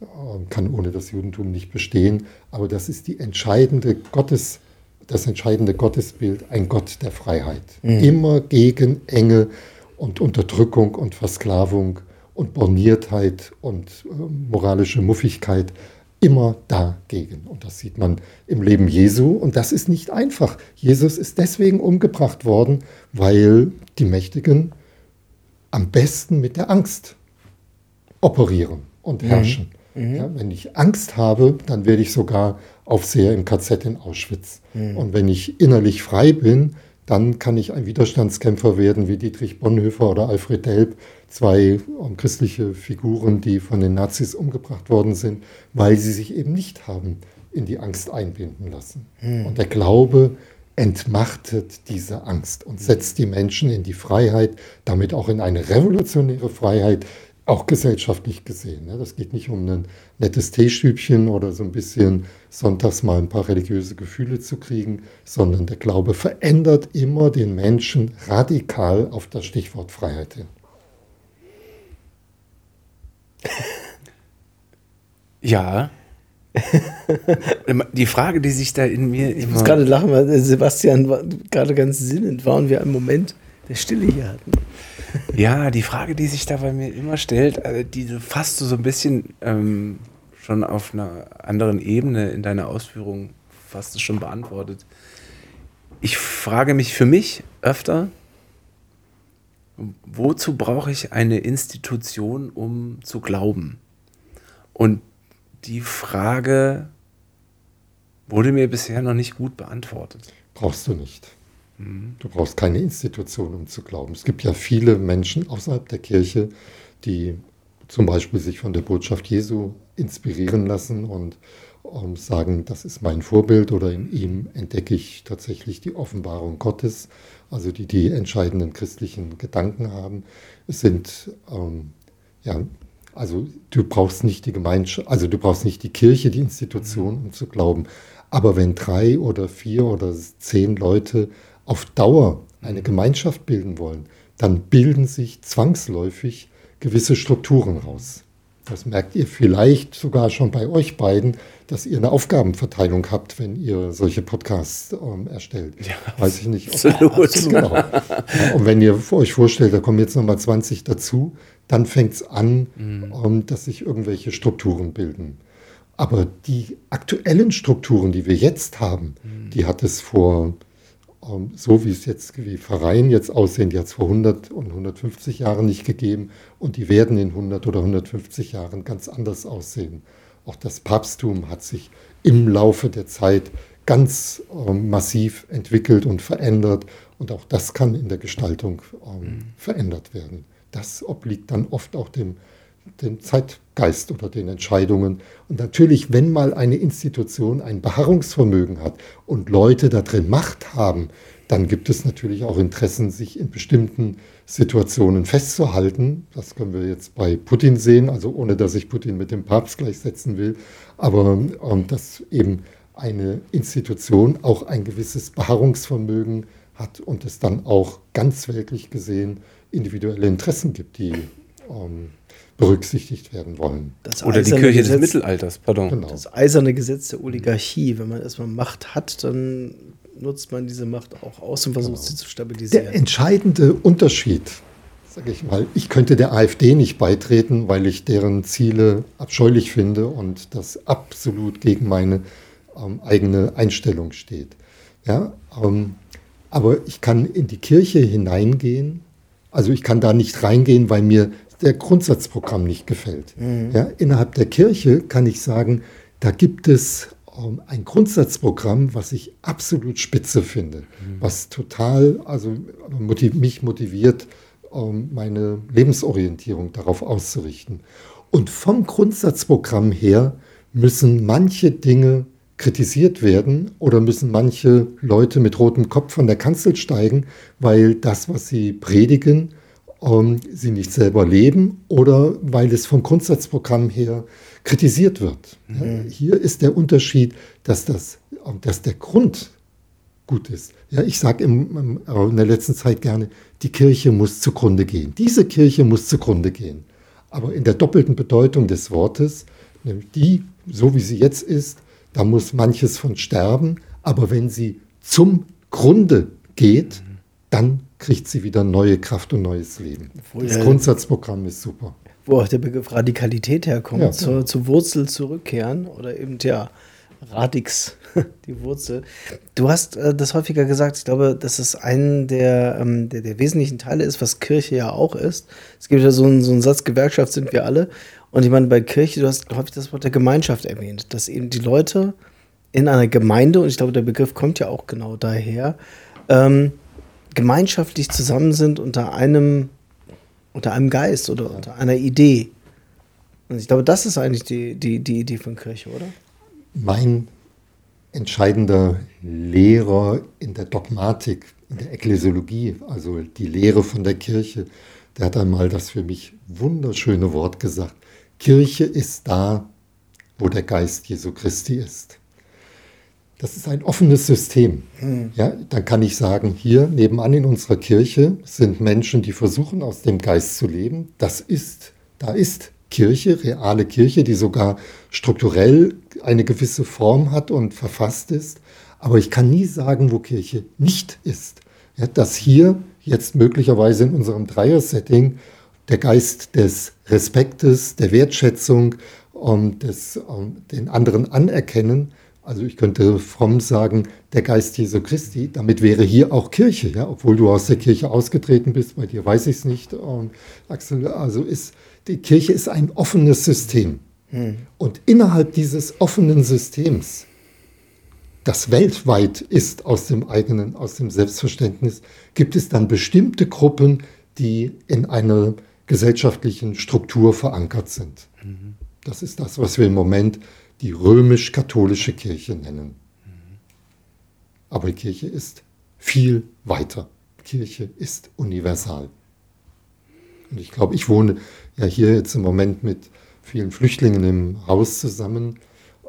ähm, kann ohne das Judentum nicht bestehen. Aber das ist die entscheidende Gottes, das entscheidende Gottesbild, ein Gott der Freiheit. Mhm. Immer gegen Enge und Unterdrückung und Versklavung und Borniertheit und äh, moralische Muffigkeit. Immer dagegen. Und das sieht man im Leben Jesu. Und das ist nicht einfach. Jesus ist deswegen umgebracht worden, weil die Mächtigen am besten mit der Angst operieren und mhm. herrschen. Mhm. Mhm. Ja, wenn ich Angst habe, dann werde ich sogar Aufseher im KZ in Auschwitz. Mhm. Und wenn ich innerlich frei bin, dann kann ich ein Widerstandskämpfer werden wie Dietrich Bonhoeffer oder Alfred Delp, zwei ähm, christliche Figuren, die von den Nazis umgebracht worden sind, weil sie sich eben nicht haben in die Angst einbinden lassen. Mhm. Und der Glaube entmachtet diese Angst und setzt die Menschen in die Freiheit, damit auch in eine revolutionäre Freiheit, auch gesellschaftlich gesehen. Ne? Das geht nicht um ein nettes Teestübchen oder so ein bisschen sonntags mal ein paar religiöse Gefühle zu kriegen, sondern der Glaube verändert immer den Menschen radikal auf das Stichwort Freiheit hin. <laughs> Ja. die Frage, die sich da in mir ich muss gerade lachen, weil Sebastian war gerade ganz sinnend war und wir einen Moment der Stille hier hatten. Ja, die Frage, die sich da bei mir immer stellt, äh, die fast so ein bisschen ähm, schon auf einer anderen Ebene in deiner Ausführung fast schon beantwortet. Ich frage mich für mich öfter, wozu brauche ich eine Institution, um zu glauben? Und die Frage wurde mir bisher noch nicht gut beantwortet. Brauchst du nicht. Du brauchst keine Institution, um zu glauben. Es gibt ja viele Menschen außerhalb der Kirche, die zum Beispiel sich von der Botschaft Jesu inspirieren lassen und um, sagen, das ist mein Vorbild oder in ihm entdecke ich tatsächlich die Offenbarung Gottes, also die die entscheidenden christlichen Gedanken haben. Es sind ähm, ja, also du brauchst nicht die Gemeinschaft, also du brauchst nicht die Kirche, die Institution, um zu glauben. Aber wenn drei oder vier oder zehn Leute auf Dauer eine Gemeinschaft bilden wollen, dann bilden sich zwangsläufig gewisse Strukturen raus. Das merkt ihr vielleicht sogar schon bei euch beiden, dass ihr eine Aufgabenverteilung habt, wenn ihr solche Podcasts ähm, erstellt. Ja, Weiß ich nicht. Absolut. absolut und wenn ihr euch vorstellt, da kommen jetzt nochmal 20 dazu, dann fängt es an, mhm. ähm, dass sich irgendwelche Strukturen bilden. Aber die aktuellen Strukturen, die wir jetzt haben, mhm. die hat es vor, ähm, so wie es jetzt, wie Vereine jetzt aussehen, die hat es vor 100 und 150 Jahren nicht gegeben und die werden in 100 oder 150 Jahren ganz anders aussehen. Auch das Papsttum hat sich im Laufe der Zeit ganz ähm, massiv entwickelt und verändert und auch das kann in der Gestaltung mhm. verändert werden das obliegt dann oft auch dem, dem Zeitgeist oder den Entscheidungen. Und natürlich, wenn mal eine Institution ein Beharrungsvermögen hat und Leute da drin Macht haben, dann gibt es natürlich auch Interessen, sich in bestimmten Situationen festzuhalten. Das können wir jetzt bei Putin sehen, also ohne dass ich Putin mit dem Papst gleichsetzen will, aber ähm, dass eben eine Institution auch ein gewisses Beharrungsvermögen hat und es dann auch ganz weltlich gesehen individuelle Interessen gibt, die ähm, berücksichtigt werden wollen. Oder die Kirche Gesetz, des Mittelalters, pardon. Genau. Das eiserne Gesetz der Oligarchie. Wenn man erstmal Macht hat, dann nutzt man diese Macht auch aus und versucht genau. sie zu stabilisieren. Der entscheidende Unterschied, sage ich mal, ich könnte der AfD nicht beitreten, weil ich deren Ziele abscheulich finde und das absolut gegen meine ähm, eigene Einstellung steht. Ja, ähm, aber ich kann in die Kirche hineingehen also ich kann da nicht reingehen, weil mir der Grundsatzprogramm nicht gefällt. Mhm. Ja, innerhalb der Kirche kann ich sagen, da gibt es ein Grundsatzprogramm, was ich absolut spitze finde, mhm. was total, also motiv mich motiviert, ähm, meine Lebensorientierung darauf auszurichten. Und vom Grundsatzprogramm her müssen manche Dinge kritisiert werden oder müssen manche Leute mit rotem Kopf von der Kanzel steigen, weil das, was sie predigen, ähm, sie nicht selber leben oder weil es vom Grundsatzprogramm her kritisiert wird. Mhm. Hier ist der Unterschied, dass, das, dass der Grund gut ist. Ja, ich sage in der letzten Zeit gerne, die Kirche muss zugrunde gehen. Diese Kirche muss zugrunde gehen. Aber in der doppelten Bedeutung des Wortes, nämlich die, so wie sie jetzt ist, da muss manches von sterben, aber wenn sie zum Grunde geht, dann kriegt sie wieder neue Kraft und neues Leben. Das Grundsatzprogramm ist super. Wo auch der Begriff Radikalität herkommt, ja, zur, zur Wurzel zurückkehren oder eben ja, Radix, <laughs> die Wurzel. Du hast äh, das häufiger gesagt, ich glaube, dass es ein der, ähm, der, der, wesentlichen Teile ist, was Kirche ja auch ist. Es gibt ja so einen, so einen Satz, Gewerkschaft sind wir alle. Und ich meine, bei Kirche, du hast häufig das Wort der Gemeinschaft erwähnt, dass eben die Leute in einer Gemeinde, und ich glaube, der Begriff kommt ja auch genau daher, ähm, gemeinschaftlich zusammen sind unter einem, unter einem Geist oder unter einer Idee. Und ich glaube, das ist eigentlich die, die, die Idee von Kirche, oder? Mein entscheidender Lehrer in der Dogmatik, in der Ekklesiologie, also die Lehre von der Kirche, der hat einmal das für mich wunderschöne Wort gesagt. Kirche ist da, wo der Geist Jesu Christi ist. Das ist ein offenes System. Mhm. Ja, dann kann ich sagen, hier nebenan in unserer Kirche sind Menschen, die versuchen, aus dem Geist zu leben. Das ist, da ist Kirche, reale Kirche, die sogar strukturell eine gewisse Form hat und verfasst ist. Aber ich kann nie sagen, wo Kirche nicht ist. Ja, dass hier jetzt möglicherweise in unserem Dreier-Setting der Geist des Respektes, der Wertschätzung und des, um, den anderen anerkennen, also ich könnte fromm sagen, der Geist Jesu Christi, damit wäre hier auch Kirche, ja, obwohl du aus der Kirche ausgetreten bist, bei dir weiß ich es nicht, ähm, Axel, also ist, die Kirche ist ein offenes System. Hm. Und innerhalb dieses offenen Systems, das weltweit ist aus dem eigenen, aus dem Selbstverständnis, gibt es dann bestimmte Gruppen, die in einer gesellschaftlichen Struktur verankert sind. Mhm. Das ist das, was wir im Moment die römisch-katholische Kirche nennen. Aber die Kirche ist viel weiter. Kirche ist universal. Und ich glaube, ich wohne ja hier jetzt im Moment mit vielen Flüchtlingen im Haus zusammen.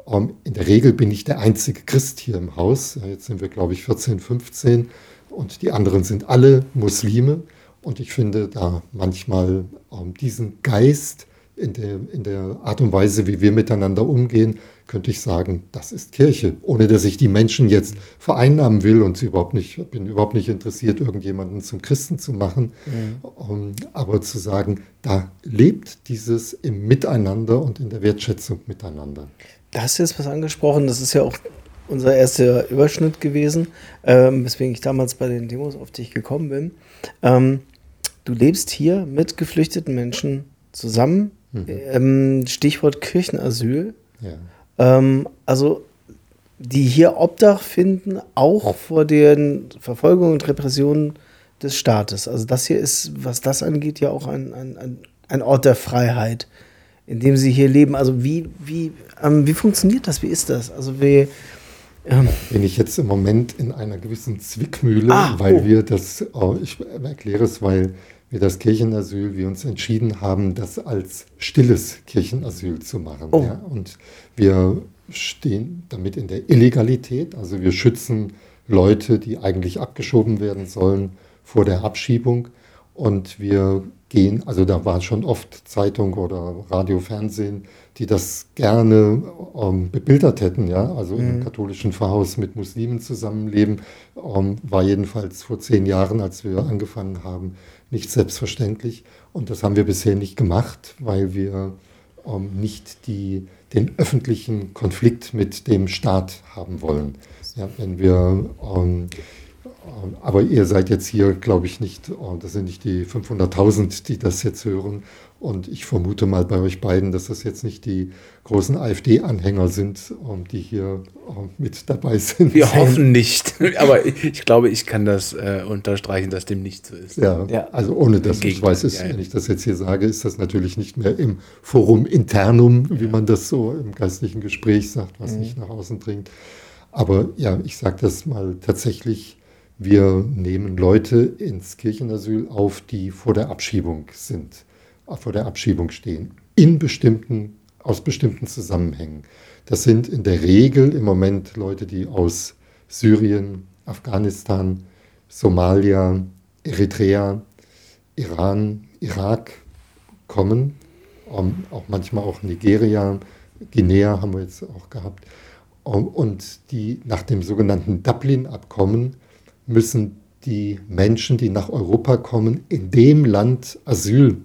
Ähm, in der Regel bin ich der einzige Christ hier im Haus. Jetzt sind wir, glaube ich, 14, 15 und die anderen sind alle Muslime. Und ich finde da manchmal ähm, diesen Geist, in der, in der Art und Weise, wie wir miteinander umgehen, könnte ich sagen, das ist Kirche, ohne dass ich die Menschen jetzt vereinnahmen will und sie überhaupt nicht, bin überhaupt nicht interessiert, irgendjemanden zum Christen zu machen. Mhm. Um, aber zu sagen, da lebt dieses im Miteinander und in der Wertschätzung miteinander. Da hast du jetzt was angesprochen, das ist ja auch unser erster Überschnitt gewesen, ähm, weswegen ich damals bei den Demos auf dich gekommen bin. Ähm, du lebst hier mit geflüchteten Menschen zusammen Mhm. Ähm, Stichwort Kirchenasyl. Ja. Ähm, also die hier Obdach finden, auch vor den Verfolgungen und Repressionen des Staates. Also das hier ist, was das angeht, ja auch ein, ein, ein Ort der Freiheit, in dem sie hier leben. Also wie, wie, ähm, wie funktioniert das? Wie ist das? Also wie, ähm bin ich jetzt im Moment in einer gewissen Zwickmühle, ah, weil oh. wir das, oh, ich erkläre es, weil wir das Kirchenasyl, wir uns entschieden haben, das als stilles Kirchenasyl zu machen. Oh. Ja? Und wir stehen damit in der Illegalität, also wir schützen Leute, die eigentlich abgeschoben werden sollen, vor der Abschiebung. Und wir gehen, also da war schon oft Zeitung oder Radio, Fernsehen, die das gerne ähm, bebildert hätten, ja, also mhm. mhm. katholischen Pfarrhaus mit Muslimen zusammenleben, ähm, war jedenfalls vor zehn Jahren, als wir angefangen haben, nicht selbstverständlich. Und das haben wir bisher nicht gemacht, weil wir ähm, nicht die, den öffentlichen Konflikt mit dem Staat haben wollen. Ja, wenn wir ähm, aber ihr seid jetzt hier, glaube ich, nicht, oh, das sind nicht die 500.000, die das jetzt hören. Und ich vermute mal bei euch beiden, dass das jetzt nicht die großen AfD-Anhänger sind, die hier mit dabei sind. Wir <laughs> hoffen nicht. <laughs> Aber ich glaube, ich kann das äh, unterstreichen, dass dem nicht so ist. Ja, ja. also ohne dass ich weiß, ist, ja. wenn ich das jetzt hier sage, ist das natürlich nicht mehr im Forum internum, wie ja. man das so im geistlichen Gespräch sagt, was mhm. nicht nach außen dringt. Aber ja, ich sage das mal tatsächlich wir nehmen Leute ins Kirchenasyl auf, die vor der Abschiebung sind, vor der Abschiebung stehen, in bestimmten, aus bestimmten Zusammenhängen. Das sind in der Regel im Moment Leute, die aus Syrien, Afghanistan, Somalia, Eritrea, Iran, Irak kommen, ähm, auch manchmal auch Nigeria, Guinea haben wir jetzt auch gehabt, um, und die nach dem sogenannten Dublin-Abkommen müssen die Menschen, die nach Europa kommen, in dem Land Asyl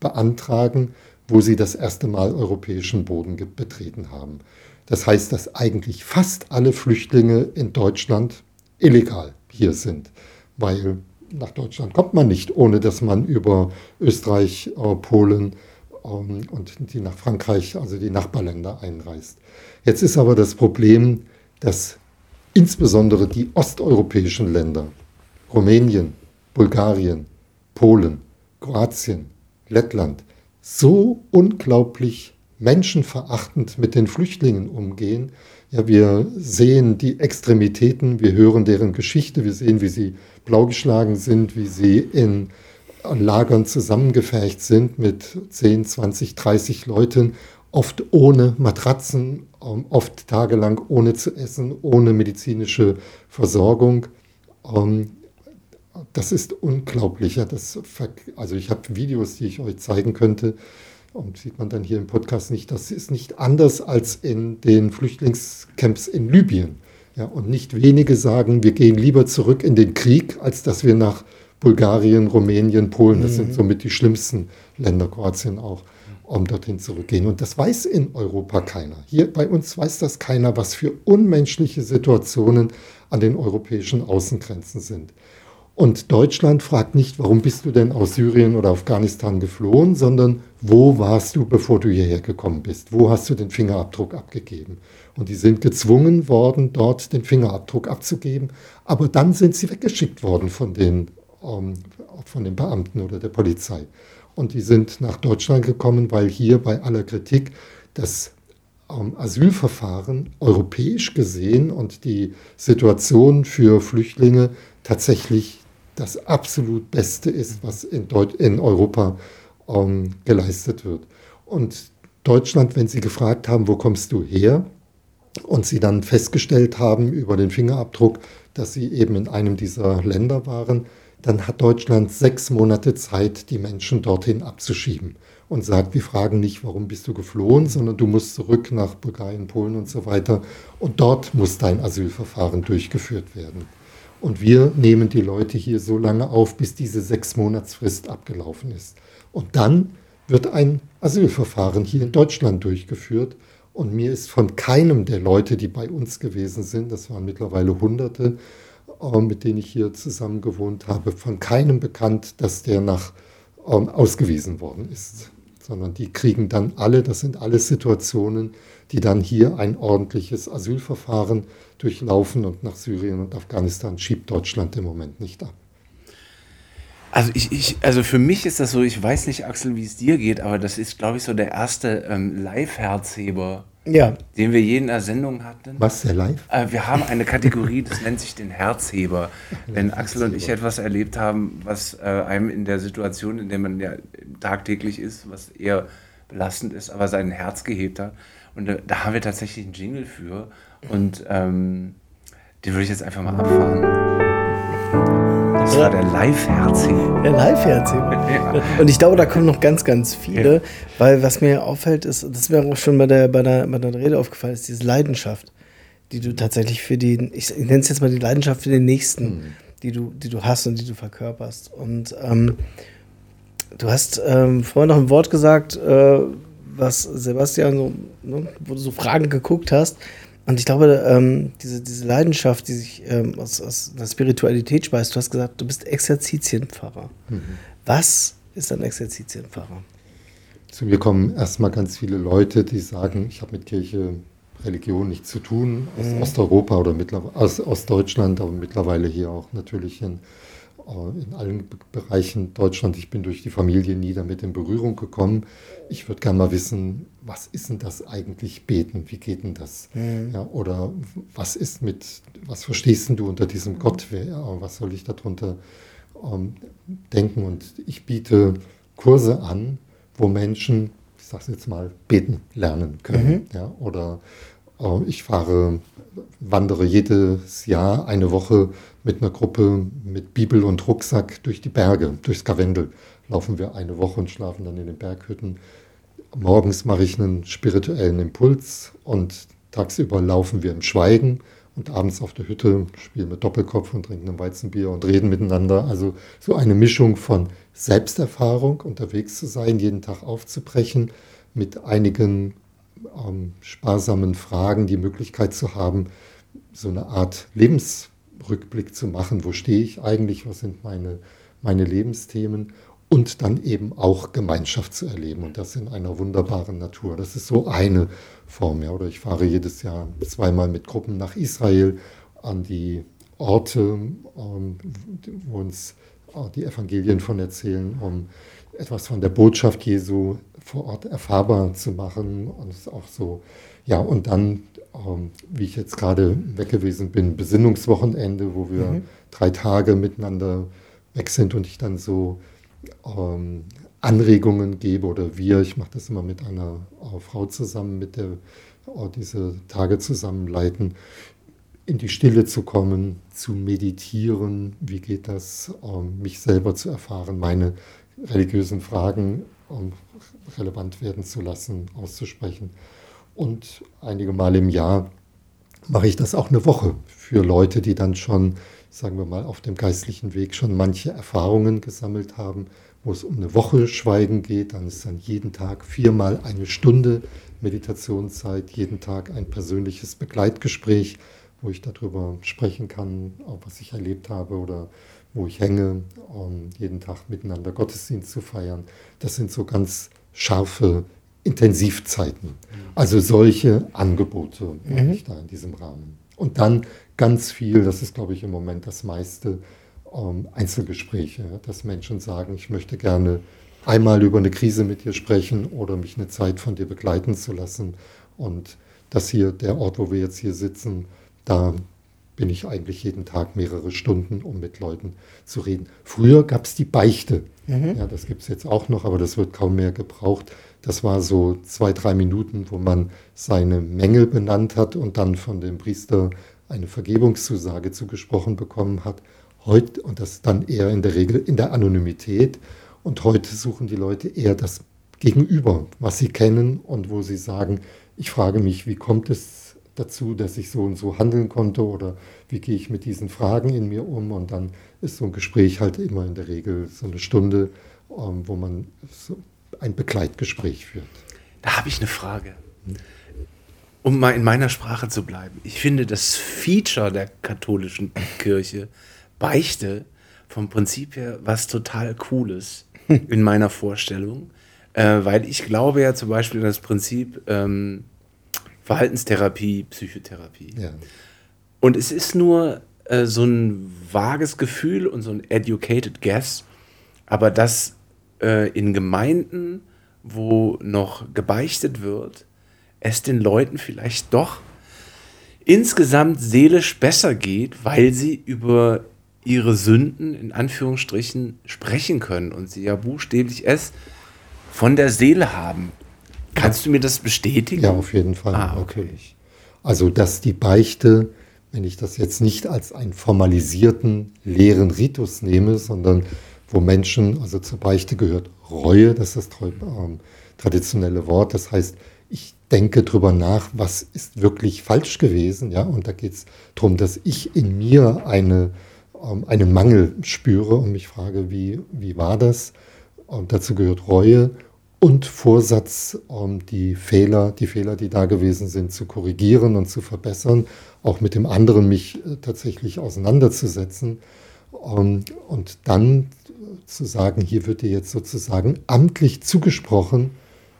beantragen, wo sie das erste Mal europäischen Boden betreten haben. Das heißt, dass eigentlich fast alle Flüchtlinge in Deutschland illegal hier sind, weil nach Deutschland kommt man nicht, ohne dass man über Österreich, äh, Polen ähm, und die nach Frankreich, also die Nachbarländer einreist. Jetzt ist aber das Problem, dass insbesondere die osteuropäischen Länder, Rumänien, Bulgarien, Polen, Kroatien, Lettland, so unglaublich menschenverachtend mit den Flüchtlingen umgehen, Ja, wir sehen die Extremitäten, wir hören deren Geschichte, wir sehen, wie sie blaugeschlagen sind, wie sie in Lagern zusammengefercht sind mit 10, 20, 30 Leuten, oft ohne Matratzen, ähm, oft tagelang ohne zu essen, ohne medizinische Versorgung. Das ist unglaublich. Das, also ich habe Videos, die ich euch zeigen könnte, und sieht man dann hier im Podcast nicht, das ist nicht anders als in den Flüchtlingscamps in Libyen. Ja, und nicht wenige sagen, wir gehen lieber zurück in den Krieg, als dass wir nach Bulgarien, Rumänien, Polen, das mhm. sind somit die schlimmsten Länder, Kroatien auch, um dorthin zurückgehen. Und das weiß in Europa keiner. Hier bei uns weiß das keiner, was für unmenschliche Situationen an den europäischen Außengrenzen sind. Und Deutschland fragt nicht, warum bist du denn aus Syrien oder Afghanistan geflohen, sondern wo warst du, bevor du hierher gekommen bist? Wo hast du den Fingerabdruck abgegeben? Und die sind gezwungen worden, dort den Fingerabdruck abzugeben. Aber dann sind sie weggeschickt worden von den, ähm, von den Beamten oder der Polizei. Und die sind nach Deutschland gekommen, weil hier bei aller Kritik das ähm, Asylverfahren europäisch gesehen und die Situation für Flüchtlinge tatsächlich das absolut Beste ist, was in, Deut in Europa ähm, geleistet wird. Und Deutschland, wenn Sie gefragt haben, wo kommst du her? Und Sie dann festgestellt haben über den Fingerabdruck, dass Sie eben in einem dieser Länder waren, dann hat Deutschland sechs Monate Zeit, die Menschen dorthin abzuschieben und sagt, wir fragen nicht, warum bist du geflohen, sondern du musst zurück nach Bulgarien, Polen und so weiter. Und dort muss dein Asylverfahren durchgeführt werden. Und wir nehmen die Leute hier so lange auf, bis diese sechs Monatsfrist abgelaufen ist. Und dann wird ein Asylverfahren hier in Deutschland durchgeführt. Und mir ist von keinem der Leute, die bei uns gewesen sind, das waren mittlerweile Hunderte, äh, mit denen ich hier zusammen gewohnt habe, von keinem bekannt, dass der nach ähm, ausgewiesen worden ist. Sondern die kriegen dann alle, das sind alles Situationen, die dann hier ein ordentliches Asylverfahren durchlaufen und nach Syrien und Afghanistan schiebt Deutschland im Moment nicht ab. Also ich, ich, also für mich ist das so, ich weiß nicht, Axel, wie es dir geht, aber das ist, glaube ich, so der erste ähm, Live-Herzheber, ja. den wir je in der Sendung hatten. Was, der Live? Äh, wir haben eine Kategorie, das nennt sich den Herzheber. <laughs> Wenn Axel und ich etwas erlebt haben, was äh, einem in der Situation, in der man ja tagtäglich ist, was eher belastend ist, aber sein Herz gehebt hat. Und da haben wir tatsächlich einen Jingle für. Und ähm, den würde ich jetzt einfach mal abfahren. Das war der Live-Herzheber. Der Live-Herzheber. <laughs> Ja. Und ich glaube, da kommen noch ganz, ganz viele, ja. weil was mir auffällt, ist, das ist mir auch schon bei der, bei, der, bei der Rede aufgefallen, ist diese Leidenschaft, die du tatsächlich für den, ich, ich nenne es jetzt mal die Leidenschaft für den Nächsten, mhm. die, du, die du hast und die du verkörperst. Und ähm, du hast ähm, vorhin noch ein Wort gesagt, äh, was Sebastian so, ne, wo du so Fragen geguckt hast. Und ich glaube, ähm, diese, diese Leidenschaft, die sich ähm, aus, aus der Spiritualität speist, du hast gesagt, du bist Exerzitienpfarrer. Mhm. Was ist ein Exerzitienpfarrer? Zu mir kommen erstmal ganz viele Leute, die sagen, ich habe mit Kirche, Religion nichts zu tun, aus mhm. Osteuropa oder aus, aus Deutschland, aber mittlerweile hier auch natürlich in in allen Bereichen Deutschland. Ich bin durch die Familie nie damit in Berührung gekommen. Ich würde gerne mal wissen, was ist denn das eigentlich Beten? Wie geht denn das? Mhm. Ja, oder was ist mit, was verstehst du unter diesem Gott? Was soll ich darunter ähm, denken? Und ich biete Kurse an, wo Menschen, ich sage es jetzt mal, beten lernen können. Mhm. Ja, oder äh, ich fahre, wandere jedes Jahr eine Woche mit einer Gruppe mit Bibel und Rucksack durch die Berge, durchs Karwendel. Laufen wir eine Woche und schlafen dann in den Berghütten. Morgens mache ich einen spirituellen Impuls und tagsüber laufen wir im Schweigen und abends auf der Hütte spielen wir Doppelkopf und trinken ein Weizenbier und reden miteinander. Also so eine Mischung von Selbsterfahrung, unterwegs zu sein, jeden Tag aufzubrechen, mit einigen ähm, sparsamen Fragen die Möglichkeit zu haben, so eine Art Lebens Rückblick zu machen, wo stehe ich eigentlich, was sind meine, meine Lebensthemen und dann eben auch Gemeinschaft zu erleben und das in einer wunderbaren Natur. Das ist so eine Form. Ja. Oder ich fahre jedes Jahr zweimal mit Gruppen nach Israel an die Orte, ähm, wo uns äh, die Evangelien von erzählen, um etwas von der Botschaft Jesu vor Ort erfahrbar zu machen und es auch so, ja, und dann, ähm, wie ich jetzt gerade weg gewesen bin, Besinnungswochenende, wo wir mhm. drei Tage miteinander weg sind und ich dann so ähm, Anregungen gebe oder wir, ich mache das immer mit einer äh, Frau zusammen, mit der äh, diese Tage zusammenleiten, in die Stille zu kommen, zu meditieren, wie geht das, ähm, mich selber zu erfahren, meine religiösen Fragen ähm, relevant werden zu lassen, auszusprechen. Und einige Mal im Jahr mache ich das auch eine Woche für Leute, die dann schon, sagen wir mal, auf dem geistlichen Weg schon manche Erfahrungen gesammelt haben, wo es um eine Woche Schweigen geht. Dann ist dann jeden Tag viermal eine Stunde Meditationszeit, jeden Tag ein persönliches Begleitgespräch, wo ich darüber sprechen kann, was ich erlebt habe oder wo ich hänge, um jeden Tag miteinander Gottesdienst zu feiern. Das sind so ganz scharfe Intensivzeiten. Also solche Angebote mache mhm. ich da in diesem Rahmen. Und dann ganz viel, das ist, glaube ich, im Moment das meiste, um Einzelgespräche, dass Menschen sagen, ich möchte gerne einmal über eine Krise mit dir sprechen oder mich eine Zeit von dir begleiten zu lassen. Und das hier, der Ort, wo wir jetzt hier sitzen, da bin ich eigentlich jeden Tag mehrere Stunden, um mit Leuten zu reden. Früher gab es die Beichte. Mhm. Ja, das gibt es jetzt auch noch, aber das wird kaum mehr gebraucht. Das war so zwei, drei Minuten, wo man seine Mängel benannt hat und dann von dem Priester eine Vergebungszusage zugesprochen bekommen hat. Heute, und das dann eher in der Regel in der Anonymität. Und heute suchen die Leute eher das Gegenüber, was sie kennen und wo sie sagen, ich frage mich, wie kommt es dazu, dass ich so und so handeln konnte oder wie gehe ich mit diesen Fragen in mir um. Und dann ist so ein Gespräch halt immer in der Regel so eine Stunde, ähm, wo man so ein Begleitgespräch führt. Da habe ich eine Frage. Um mal in meiner Sprache zu bleiben. Ich finde das Feature der katholischen Kirche, Beichte, vom Prinzip her was total Cooles <laughs> in meiner Vorstellung. Äh, weil ich glaube ja zum Beispiel an das Prinzip, ähm, Verhaltenstherapie, Psychotherapie. Ja. Und es ist nur äh, so ein vages Gefühl und so ein educated guess, aber dass äh, in Gemeinden, wo noch gebeichtet wird, es den Leuten vielleicht doch insgesamt seelisch besser geht, weil sie über ihre Sünden in Anführungsstrichen sprechen können und sie ja buchstäblich es von der Seele haben. Kannst du mir das bestätigen? Ja, auf jeden Fall, ah, okay. Also, dass die Beichte, wenn ich das jetzt nicht als einen formalisierten, leeren Ritus nehme, sondern wo Menschen, also zur Beichte gehört Reue, das ist das ähm, traditionelle Wort, das heißt, ich denke darüber nach, was ist wirklich falsch gewesen, ja, und da geht es darum, dass ich in mir eine, ähm, einen Mangel spüre und mich frage, wie, wie war das? Und dazu gehört Reue und Vorsatz, um die Fehler, die Fehler, die da gewesen sind, zu korrigieren und zu verbessern, auch mit dem anderen mich äh, tatsächlich auseinanderzusetzen und dann zu sagen, hier wird dir jetzt sozusagen amtlich zugesprochen,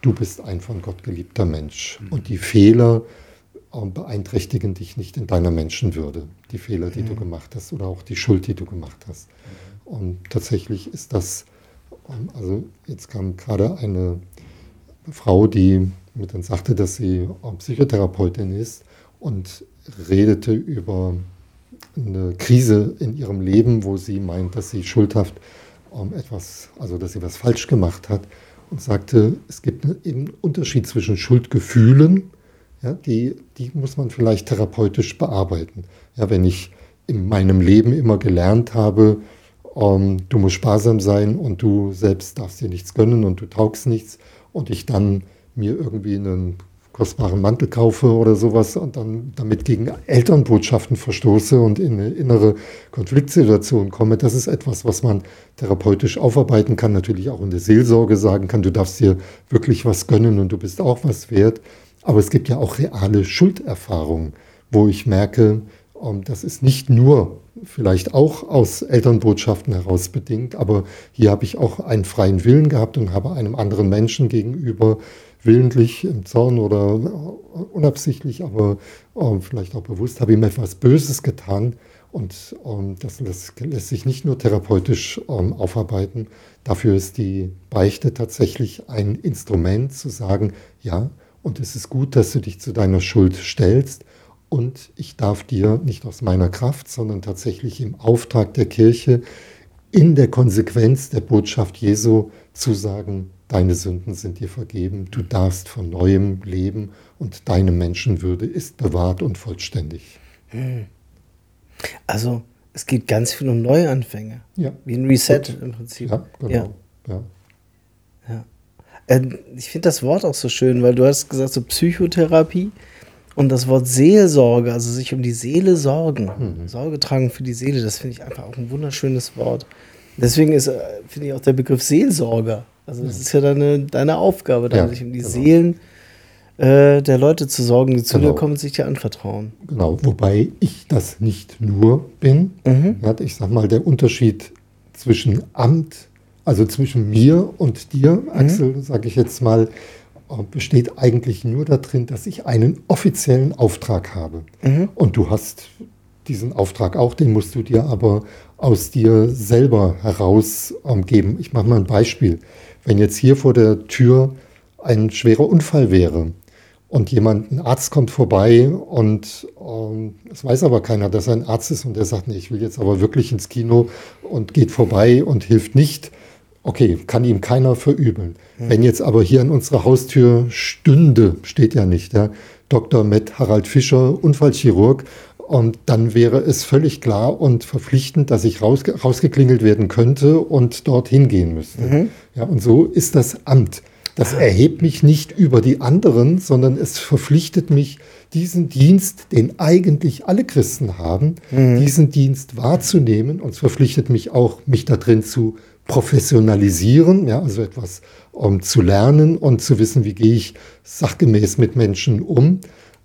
du bist ein von Gott geliebter Mensch mhm. und die Fehler beeinträchtigen dich nicht in deiner Menschenwürde, die Fehler, die mhm. du gemacht hast oder auch die Schuld, die du gemacht hast. Mhm. Und tatsächlich ist das also jetzt kam gerade eine Frau, die mir dann sagte, dass sie Psychotherapeutin ist und redete über eine Krise in ihrem Leben, wo sie meint, dass sie schuldhaft um etwas, also dass sie was falsch gemacht hat und sagte, es gibt einen Unterschied zwischen Schuldgefühlen, ja, die, die muss man vielleicht therapeutisch bearbeiten. Ja, wenn ich in meinem Leben immer gelernt habe, ähm, du musst sparsam sein und du selbst darfst dir nichts gönnen und du taugst nichts und ich dann mir irgendwie einen kostbaren Mantel kaufe oder sowas und dann damit gegen Elternbotschaften verstoße und in eine innere Konfliktsituation komme. Das ist etwas, was man therapeutisch aufarbeiten kann, natürlich auch in der Seelsorge sagen kann, du darfst dir wirklich was gönnen und du bist auch was wert. Aber es gibt ja auch reale Schulderfahrungen, wo ich merke, das ist nicht nur vielleicht auch aus Elternbotschaften heraus bedingt, aber hier habe ich auch einen freien Willen gehabt und habe einem anderen Menschen gegenüber willentlich im Zorn oder unabsichtlich, aber äh, vielleicht auch bewusst, habe ihm etwas Böses getan. Und ähm, das lässt, sich nicht nur therapeutisch ähm, aufarbeiten. Dafür ist die Beichte tatsächlich ein Instrument zu sagen, ja, und es ist gut, dass du dich zu deiner Schuld stellst. Und ich darf dir nicht aus meiner Kraft, sondern tatsächlich im Auftrag der Kirche, in der Konsequenz der Botschaft Jesu zu sagen, deine Sünden sind dir vergeben, du darfst von neuem leben und deine Menschenwürde ist bewahrt und vollständig. Hm. Also es geht ganz viel um Neuanfänge. Ja. Wie ein Reset Gut. im Prinzip. Ja, genau. Ja. ja. ja. Äh, ich finde das Wort auch so schön, weil du hast gesagt, so Psychotherapie und das Wort Seelsorge, also sich um die Seele sorgen, mhm. Sorge tragen für die Seele, das finde ich einfach auch ein wunderschönes Wort. Deswegen ist, äh, finde ich, auch der Begriff Seelsorger. Also das ist ja deine, deine Aufgabe, dann ja, sich um die genau. Seelen äh, der Leute zu sorgen, die zu genau. dir kommen und sich dir anvertrauen. Genau, wobei ich das nicht nur bin. Mhm. Ich sag mal, der Unterschied zwischen Amt, also zwischen mir und dir, mhm. Axel, sage ich jetzt mal, besteht eigentlich nur darin, dass ich einen offiziellen Auftrag habe. Mhm. Und du hast diesen Auftrag auch, den musst du dir aber aus dir selber herausgeben. Ähm, ich mache mal ein Beispiel. Wenn jetzt hier vor der Tür ein schwerer Unfall wäre und jemand, ein Arzt kommt vorbei und ähm, es weiß aber keiner, dass er ein Arzt ist und der sagt, nee, ich will jetzt aber wirklich ins Kino und geht vorbei und hilft nicht, okay, kann ihm keiner verübeln. Mhm. Wenn jetzt aber hier an unserer Haustür stünde, steht ja nicht, ja, Dr. Met Harald Fischer, Unfallchirurg, und dann wäre es völlig klar und verpflichtend, dass ich rausge rausgeklingelt werden könnte und dorthin gehen müsste. Mhm. Ja, und so ist das Amt. Das erhebt mich nicht über die anderen, sondern es verpflichtet mich, diesen Dienst, den eigentlich alle Christen haben, mhm. diesen Dienst wahrzunehmen und es verpflichtet mich auch, mich da drin zu professionalisieren, ja, also etwas um zu lernen und zu wissen, wie gehe ich sachgemäß mit Menschen um.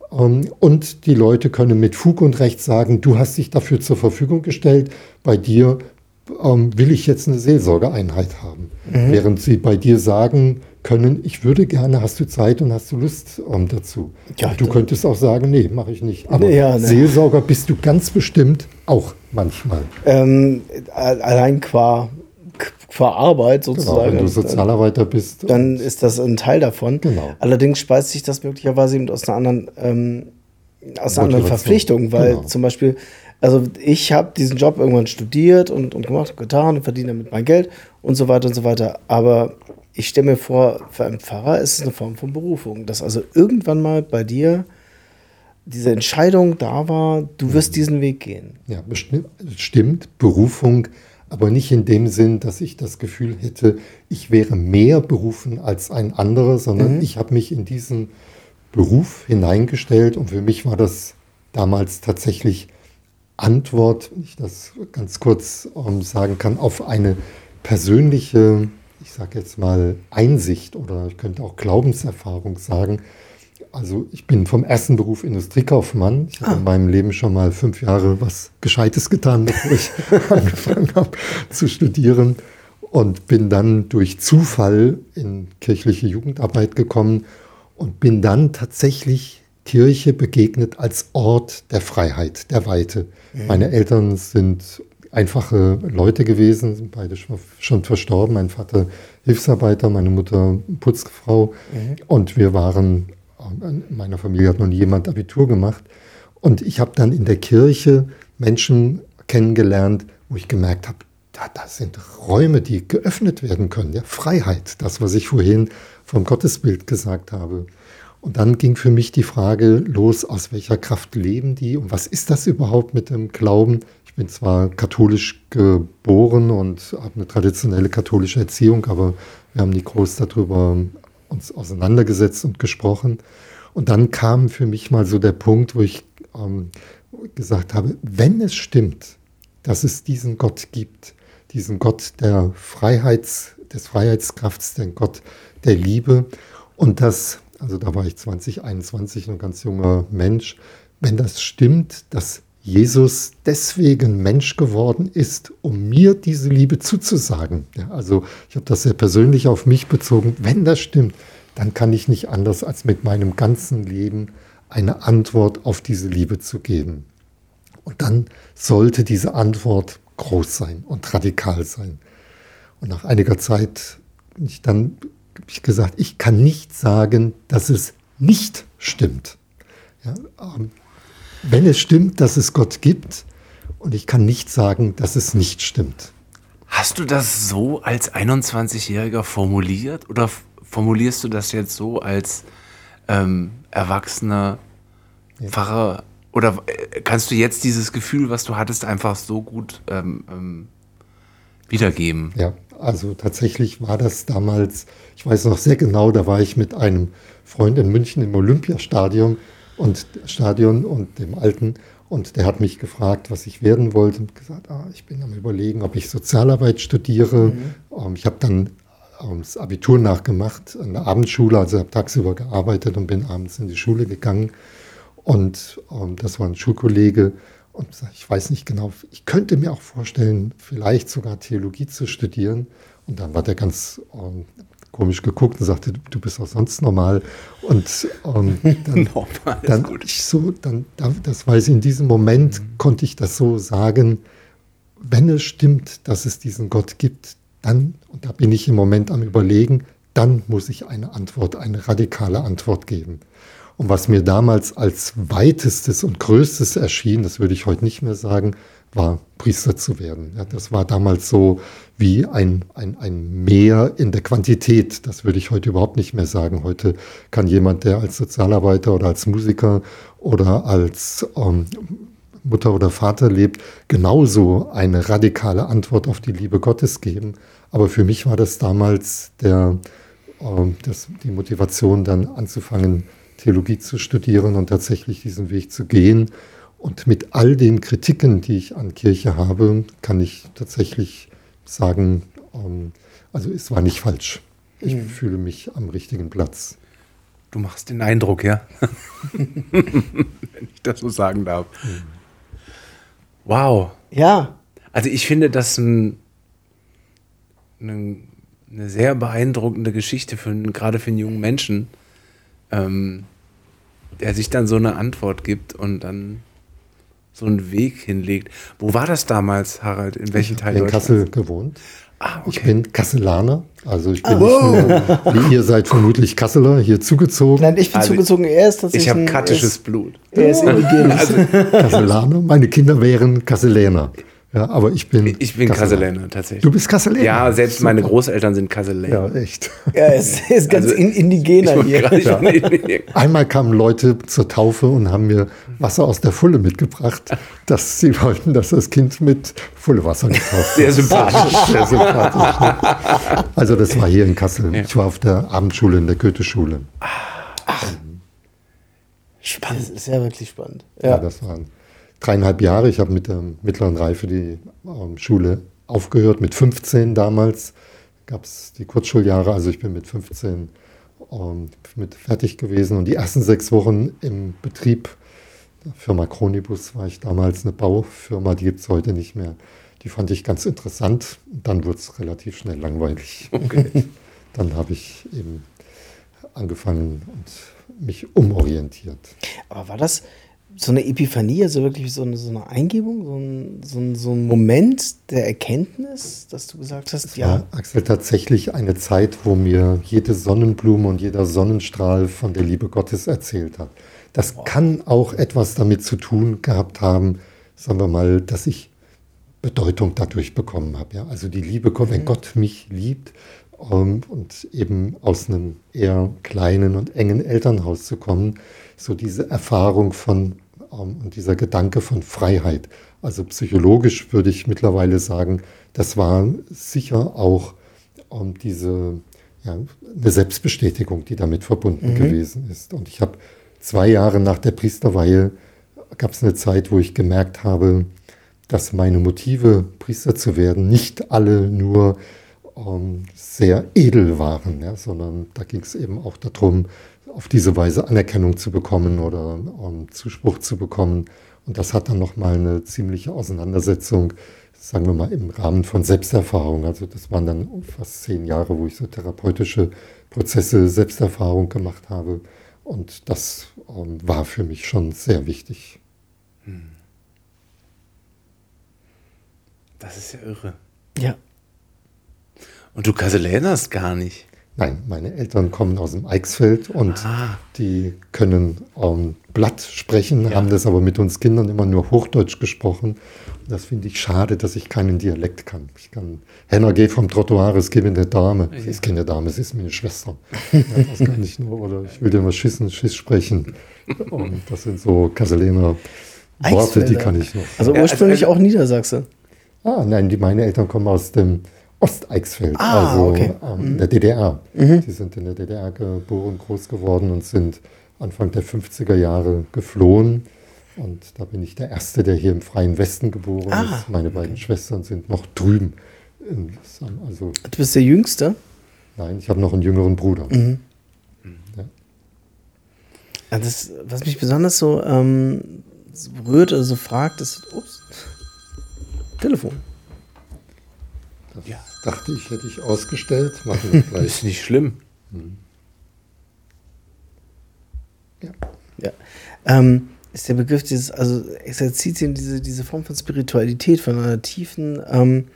Um, und die Leute können mit Fug und Recht sagen, du hast dich dafür zur Verfügung gestellt, bei dir um, will ich jetzt eine Seelsorgeeinheit haben. Mhm. Während sie bei dir sagen, können, ich würde gerne, hast du Zeit und hast du Lust um, dazu? Ja, du könntest auch sagen, nee, mache ich nicht. Aber ja, ne. Seelsorger bist du ganz bestimmt auch manchmal. Ähm, allein qua, qua Arbeit sozusagen. Genau, wenn du Sozialarbeiter bist. Dann ist das ein Teil davon. Genau. Allerdings speist sich das möglicherweise eben aus einer anderen, ähm, aus einer anderen Verpflichtung, weil genau. zum Beispiel also ich habe diesen Job irgendwann studiert und, und gemacht, getan und verdiene damit mein Geld und so weiter und so weiter. Aber ich stelle mir vor, für einen Pfarrer ist es eine Form von Berufung, dass also irgendwann mal bei dir diese Entscheidung da war, du wirst diesen Weg gehen. Ja, bestimmt, stimmt, Berufung, aber nicht in dem Sinn, dass ich das Gefühl hätte, ich wäre mehr berufen als ein anderer, sondern mhm. ich habe mich in diesen Beruf hineingestellt und für mich war das damals tatsächlich Antwort, wenn ich das ganz kurz um, sagen kann, auf eine persönliche ich sage jetzt mal, Einsicht oder ich könnte auch Glaubenserfahrung sagen. Also ich bin vom ersten Beruf Industriekaufmann. Ich habe ah. in meinem Leben schon mal fünf Jahre was Gescheites getan, bevor ich <laughs> <laughs> angefangen habe zu studieren. Und bin dann durch Zufall in kirchliche Jugendarbeit gekommen und bin dann tatsächlich Kirche begegnet als Ort der Freiheit, der Weite. Mhm. Meine Eltern sind einfache Leute gewesen, sind beide schon verstorben. Mein Vater Hilfsarbeiter, meine Mutter Putzfrau. Mhm. Und wir waren, in meiner Familie hat noch nie jemand Abitur gemacht. Und ich habe dann in der Kirche Menschen kennengelernt, wo ich gemerkt habe, da, da sind Räume, die geöffnet werden können. Ja, Freiheit, das, was ich vorhin vom Gottesbild gesagt habe. Und dann ging für mich die Frage los, aus welcher Kraft leben die und was ist das überhaupt mit dem Glauben? Ich bin zwar katholisch geboren und habe eine traditionelle katholische Erziehung, aber wir haben nie groß darüber uns auseinandergesetzt und gesprochen. Und dann kam für mich mal so der Punkt, wo ich ähm, gesagt habe, wenn es stimmt, dass es diesen Gott gibt, diesen Gott der Freiheits, des Freiheitskrafts, den Gott der Liebe und das, also da war ich 2021 ein ganz junger Mensch, wenn das stimmt, dass Jesus deswegen Mensch geworden ist, um mir diese Liebe zuzusagen. Ja, also ich habe das sehr persönlich auf mich bezogen. Wenn das stimmt, dann kann ich nicht anders, als mit meinem ganzen Leben eine Antwort auf diese Liebe zu geben. Und dann sollte diese Antwort groß sein und radikal sein. Und nach einiger Zeit bin ich dann ich gesagt, ich kann nicht sagen, dass es nicht stimmt. Ja, ähm, wenn es stimmt, dass es Gott gibt, und ich kann nicht sagen, dass es nicht stimmt. Hast du das so als 21-Jähriger formuliert oder formulierst du das jetzt so als ähm, erwachsener ja. Pfarrer? Oder äh, kannst du jetzt dieses Gefühl, was du hattest, einfach so gut ähm, ähm, wiedergeben? Ja, also tatsächlich war das damals, ich weiß noch sehr genau, da war ich mit einem Freund in München im Olympiastadion und Stadion und dem alten und der hat mich gefragt, was ich werden wollte und gesagt, ah, ich bin am überlegen, ob ich Sozialarbeit studiere. Mhm. Ähm, ich habe dann ähm, das Abitur nachgemacht an der Abendschule, also habe tagsüber gearbeitet und bin abends in die Schule gegangen. Und ähm, das war ein Schulkollege. Und ich weiß nicht genau, ich könnte mir auch vorstellen, vielleicht sogar Theologie zu studieren. Und dann war der ganz ähm, komisch geguckt und sagte, du bist auch sonst normal. Und ähm, <laughs> dann, normal dann ich so, dann, das weiß ich, in diesem Moment mhm. konnte ich das so sagen, wenn es stimmt, dass es diesen Gott gibt, dann, und da bin ich im Moment am Überlegen, dann muss ich eine Antwort, eine radikale Antwort geben. Und was mir damals als weitestes und größtes erschien, das würde ich heute nicht mehr sagen, war Priester zu werden. Ja, das war damals so wie ein, ein, ein Mehr in der Quantität. Das würde ich heute überhaupt nicht mehr sagen. Heute kann jemand, der als Sozialarbeiter oder als Musiker oder als ähm, Mutter oder Vater lebt, genauso eine radikale Antwort auf die Liebe Gottes geben. Aber für mich war das damals der, ähm, das, die Motivation, dann anzufangen, Theologie zu studieren und tatsächlich diesen Weg zu gehen und mit all den Kritiken, die ich an Kirche habe, kann ich tatsächlich sagen, ähm, also es war nicht falsch. Ich mhm. fühle mich am richtigen Platz. Du machst den Eindruck, ja? <laughs> Wenn ich das so sagen darf. Mhm. Wow. Ja. Also ich finde das ein, eine, eine, sehr beeindruckende Geschichte, für, gerade für einen jungen Menschen, ähm, der sich dann so eine Antwort gibt und dann so einen Weg hinlegt. Wo war das damals, Harald? In welchem Teil In Kassel gewohnt. Ah, okay. Ich bin Kasselaner, also ich bin ah, nicht nur, wie ihr seid vermutlich Kasseler, hier zugezogen. Nein, ich bin also zugezogen, er ist tatsächlich. Ich habe kattisches Blut. Er ist indigen. Also, Kasselaner, meine Kinder wären Kasseläner. Ja, aber ich bin. Ich bin Kasseläner, tatsächlich. Du bist Kasseläner? Ja, selbst Super. meine Großeltern sind Kasseläner. Ja, echt. Ja, es ist ganz also, indigener hier. Ja. Einmal kamen Leute zur Taufe und haben mir Wasser aus der Fulle mitgebracht, dass sie wollten, dass das Kind mit Fullewasser getauft wird. Sehr sympathisch. Sehr sympathisch. Ne? Also, das war hier in Kassel. Ja. Ich war auf der Abendschule in der Goethe-Schule. Ach. Spannend. Das ist ja wirklich spannend. Ja, ja das waren dreieinhalb Jahre. Ich habe mit der mittleren Reife die ähm, Schule aufgehört. Mit 15 damals gab es die Kurzschuljahre. Also ich bin mit 15 ähm, mit fertig gewesen. Und die ersten sechs Wochen im Betrieb der Firma Chronibus war ich damals eine Baufirma, die gibt es heute nicht mehr. Die fand ich ganz interessant. Dann wurde es relativ schnell langweilig. Okay. <laughs> Dann habe ich eben angefangen und mich umorientiert. Aber war das, so eine Epiphanie, also wirklich so eine, so eine Eingebung, so ein, so, ein, so ein Moment der Erkenntnis, dass du gesagt hast, ja. War, Axel, tatsächlich eine Zeit, wo mir jede Sonnenblume und jeder Sonnenstrahl von der Liebe Gottes erzählt hat. Das wow. kann auch etwas damit zu tun gehabt haben, sagen wir mal, dass ich Bedeutung dadurch bekommen habe. Ja? Also die Liebe, mhm. wenn Gott mich liebt um, ähm, und eben aus einem eher kleinen und engen Elternhaus zu kommen, so diese Erfahrung von und dieser Gedanke von Freiheit. Also psychologisch würde ich mittlerweile sagen, das war sicher auch ähm, diese ja, eine Selbstbestätigung, die damit verbunden mhm. gewesen ist. Und ich habe zwei Jahre nach der Priesterweihe gab es eine Zeit, wo ich gemerkt habe, dass meine Motive, Priester zu werden, nicht alle nur ähm, sehr edel waren, ja, sondern da ging es eben auch darum, auf diese Weise Anerkennung zu bekommen oder um, Zuspruch zu bekommen. Und das hat dann nochmal eine ziemliche Auseinandersetzung, sagen wir mal, im Rahmen von Selbsterfahrung. Also das waren dann fast zehn Jahre, wo ich so therapeutische Prozesse, Selbsterfahrung gemacht habe. Und das um, war für mich schon sehr wichtig. Hm. Das ist ja irre. Ja. Und du Kasselänerst gar nicht. Nein, meine Eltern kommen aus dem Eichsfeld und ah. die können ähm, Blatt sprechen, ja. haben das aber mit uns Kindern immer nur Hochdeutsch gesprochen. Das finde ich schade, dass ich keinen Dialekt kann. Ich kann, Henna, geh vom Trottoir, es gibt eine Dame. Ja. Sie ist keine Dame, sie ist meine Schwester. ja, das kann ich nur, oder ich will dir mal Schissen, Schiss sprechen. Und das sind so Kasseläner Worte, die kann ich noch. Also ursprünglich also, auch Niedersachse. Ah, nein, die, meine Eltern kommen aus dem Osteichsfeld, ah, also okay. ähm, in der DDR. Mhm. Die sind in der DDR geboren, groß geworden und sind Anfang der 50er Jahre geflohen. Und da bin ich der Erste, der hier im Freien Westen geboren ah, ist. Meine okay. beiden Schwestern sind noch drüben. Also, du bist der Jüngste? Nein, ich habe noch einen jüngeren Bruder. Mhm. Ja. Das, was mich besonders so ähm, rührt oder so fragt, ist, ups, Telefon. Das ja. Dachte ich, hätte ich ausgestellt. Machen wir <laughs> gleich. ist nicht schlimm. Hm. Ja. ja. Ähm, ist der Begriff dieses, also Exerzitien, diese, diese Form von Spiritualität, von einer tiefen ähm,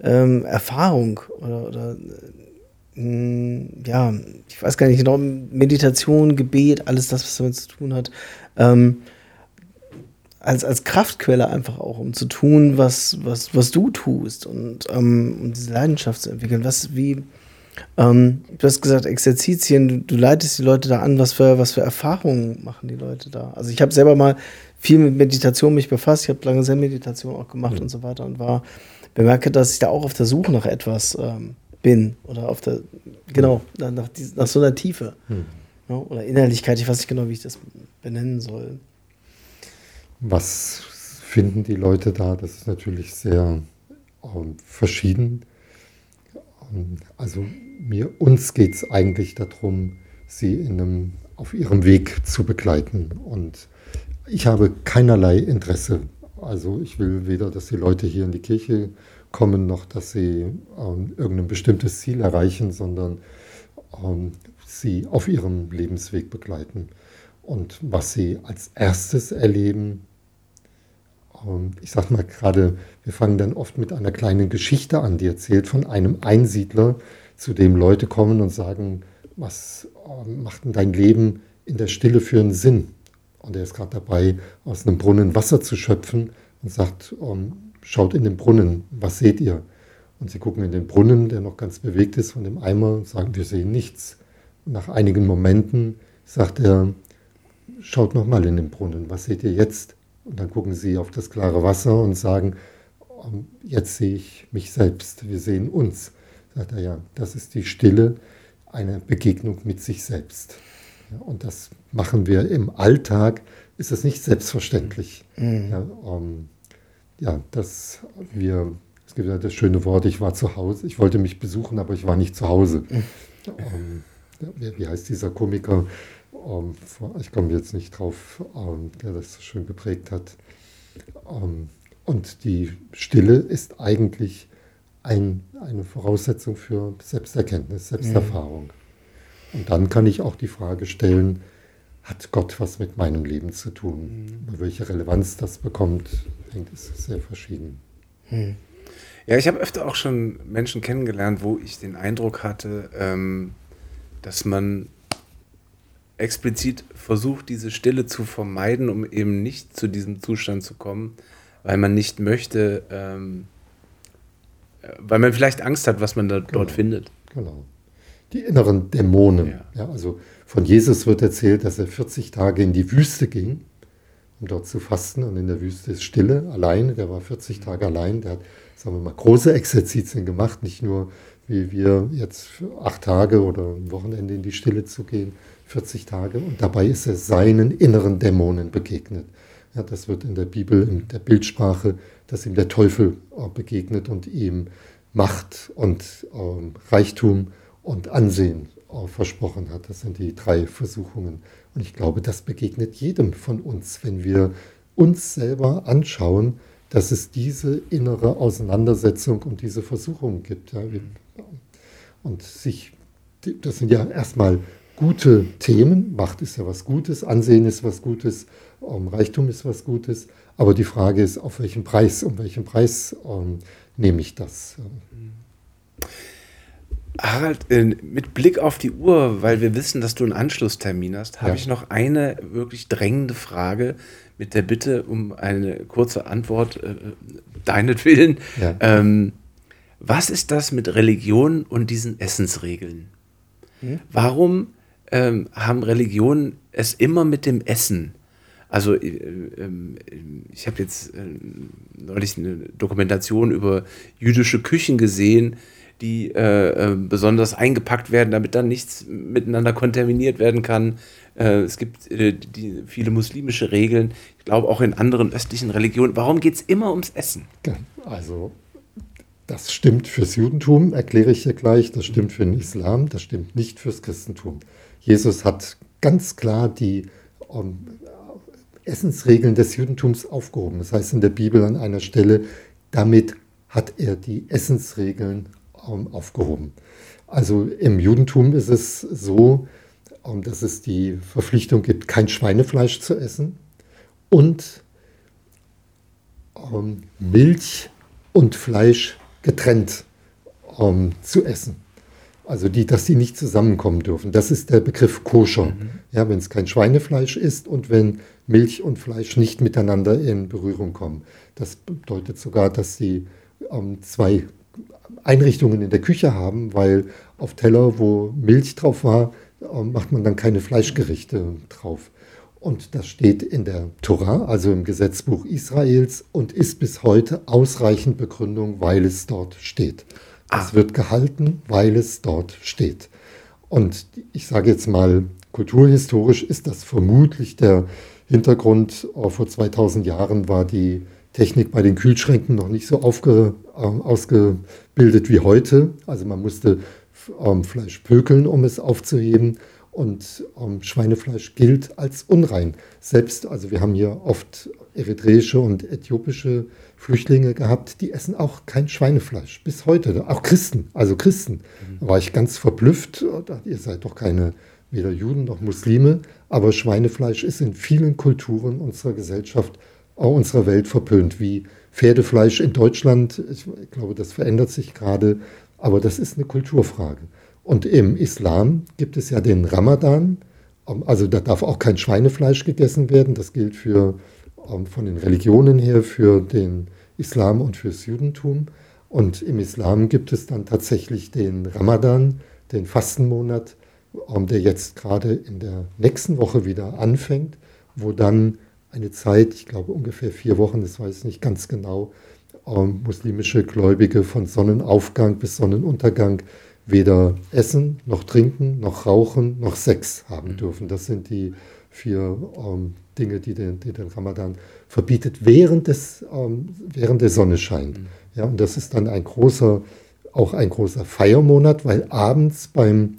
ähm, Erfahrung oder, oder äh, ja, ich weiß gar nicht genau, Meditation, Gebet, alles das, was damit zu tun hat, ähm, als, als Kraftquelle einfach auch, um zu tun, was, was, was du tust und ähm, um diese Leidenschaft zu entwickeln. Was, wie, ähm, du hast gesagt, Exerzitien, du, du, leitest die Leute da an, was für, was für Erfahrungen machen die Leute da? Also ich habe selber mal viel mit Meditation mich befasst, ich habe lange Zen-Meditation auch gemacht mhm. und so weiter und war, bemerke, dass ich da auch auf der Suche nach etwas ähm, bin oder auf der, genau, nach, nach, nach so einer Tiefe mhm. ja, oder Innerlichkeit, ich weiß nicht genau, wie ich das benennen soll. Was finden die Leute da? Das ist natürlich sehr ähm, verschieden. Ähm, also mir, uns geht es eigentlich darum, sie in einem, auf ihrem Weg zu begleiten. Und ich habe keinerlei Interesse. Also ich will weder, dass die Leute hier in die Kirche kommen, noch dass sie ähm, irgendein bestimmtes Ziel erreichen, sondern ähm, sie auf ihrem Lebensweg begleiten. Und was sie als erstes erleben, ich sage mal gerade, wir fangen dann oft mit einer kleinen Geschichte an, die erzählt von einem Einsiedler, zu dem Leute kommen und sagen, was ähm, macht denn dein Leben in der Stille für einen Sinn? Und er ist gerade dabei, aus einem Brunnen Wasser zu schöpfen und sagt, ähm, schaut in den Brunnen, was seht ihr? Und sie gucken in den Brunnen, der noch ganz bewegt ist von dem Eimer, und sagen, wir sehen nichts. Und nach einigen Momenten sagt er, schaut nochmal in den Brunnen, was seht ihr jetzt? Und dann gucken sie auf das klare Wasser und sagen, ähm, jetzt sehe ich mich selbst, wir sehen uns. Sagt er, ja, das ist die Stille, eine Begegnung mit sich selbst. Ja, und das machen wir im Alltag, ist es nicht selbstverständlich. Mhm. Ja, ähm, ja, dass wir, es gibt ja das schöne Wort, ich war zu Hause, ich wollte mich besuchen, aber ich war nicht zu Hause. Mhm. Ähm, wie, wie heißt dieser Komiker? Ähm, ich komme jetzt nicht drauf, ähm, der das so schön geprägt hat. Ähm, und die Stille ist eigentlich ein, eine Voraussetzung für Selbsterkenntnis, Selbsterfahrung. Mhm. Und dann kann ich auch die Frage stellen, hat Gott was mit meinem Leben zu tun? Mhm. Welche Relevanz das bekommt, ich, ist sehr verschieden. Mhm. Ja, ich habe öfter auch schon Menschen kennengelernt, wo ich den Eindruck hatte, ähm, dass man explizit versucht, diese Stille zu vermeiden, um eben nicht zu diesem Zustand zu kommen, weil man nicht möchte, ähm, äh, weil man vielleicht Angst hat, was man da, genau. dort findet. Genau. Die inneren Dämonen. Ja. ja. also von Jesus wird erzählt, dass er 40 Tage in die Wüste ging, um dort zu fasten. Und in der Wüste ist Stille, allein. Der war 40 Tage allein. Der hat, sagen wir mal, große Exerzitien gemacht, nicht nur wie wir jetzt für acht Tage oder ein Wochenende in die Stille zu gehen, 40 Tage und dabei ist er seinen inneren Dämonen begegnet. Ja, das wird in der Bibel, in der Bildsprache, dass ihm der Teufel begegnet und ihm Macht und ähm, Reichtum und Ansehen äh, versprochen hat. Das sind die drei Versuchungen. Und ich glaube, das begegnet jedem von uns, wenn wir uns selber anschauen, dass es diese innere Auseinandersetzung und diese Versuchungen gibt. Ja. Und sich, das sind ja erstmal gute Themen. Macht ist ja was Gutes, Ansehen ist was Gutes, ähm, Reichtum ist was Gutes. Aber die Frage ist, auf welchen Preis, um welchen Preis ähm, nehme ich das? Harald, äh, mit Blick auf die Uhr, weil wir wissen, dass du einen Anschlusstermin hast, habe Ja. ich noch eine wirklich drängende Frage mit der Bitte um eine kurze Antwort, äh, deinetwillen. Ja. Ähm, was ist das mit Religion und diesen Essensregeln? Warum ähm, haben Religionen es immer mit dem Essen? Also äh, ähm, ich habe jetzt äh, neulich eine Dokumentation über jüdische Küchen gesehen, die äh, äh, besonders eingepackt werden, damit dann nichts miteinander kontaminiert werden kann. Äh, es gibt äh, die, viele muslimische Regeln, ich glaube auch in anderen östlichen Religionen. Warum geht es immer ums Essen? Ja, Also das stimmt fürs Judentum, erkläre ich dir gleich, das stimmt für den Islam, das stimmt nicht fürs Christentum. Jesus hat ganz klar die ähm, Essensregeln des Judentums aufgehoben. Das heißt in der Bibel an einer Stelle, damit hat er die Essensregeln ähm, aufgehoben. Also im Judentum ist es so, ähm, dass es die Verpflichtung gibt, kein Schweinefleisch zu essen und ähm, Milch und Fleisch getrennt ähm, zu essen. Also die, dass die nicht zusammenkommen dürfen. Das ist der Begriff koscher. Ja, wenn es kein Schweinefleisch ist und wenn Milch und Fleisch nicht miteinander in Berührung kommen. Das bedeutet sogar, dass sie ähm, zwei Einrichtungen in der Küche haben, weil auf Teller, wo Milch drauf war, ähm, macht man dann keine Fleischgerichte drauf. Und das steht in der Tora, also im Gesetzbuch Israels, und ist bis heute ausreichend Begründung, weil es dort steht. Es Ah. wird gehalten, weil es dort steht. Und ich sage jetzt mal, kulturhistorisch ist das vermutlich der Hintergrund. Äh, Vor 2000 Jahren war die Technik bei den Kühlschränken noch nicht so aufge, äh, ausgebildet wie heute. Also man musste ähm, Fleisch pökeln, um es aufzuheben. Und ähm, Schweinefleisch gilt als unrein. Selbst, also wir haben hier oft eritreische und äthiopische Flüchtlinge gehabt, die essen auch kein Schweinefleisch. Bis heute. Auch Christen, also Christen. Da war ich ganz verblüfft. Ihr seid doch keine weder Juden noch Muslime. Aber Schweinefleisch ist in vielen Kulturen unserer Gesellschaft, äh, unserer Welt verpönt. Wie Pferdefleisch in Deutschland. Ich glaube, das verändert sich gerade. Aber das ist eine Kulturfrage. Und im Islam gibt es ja den Ramadan. Also da darf auch kein Schweinefleisch gegessen werden. Das gilt für, von den Religionen her für den Islam und fürs Judentum. Und im Islam gibt es dann tatsächlich den Ramadan, den Fastenmonat, der jetzt gerade in der nächsten Woche wieder anfängt, wo dann eine Zeit, ich glaube ungefähr vier Wochen, das weiß ich nicht ganz genau, muslimische Gläubige von Sonnenaufgang bis Sonnenuntergang weder essen, noch trinken, noch rauchen, noch Sex haben dürfen. Das sind die vier ähm, Dinge, die den, die den Ramadan verbietet, während, des, ähm, während der Sonne scheint. Ja, und das ist dann ein großer, auch ein großer Feiermonat, weil abends beim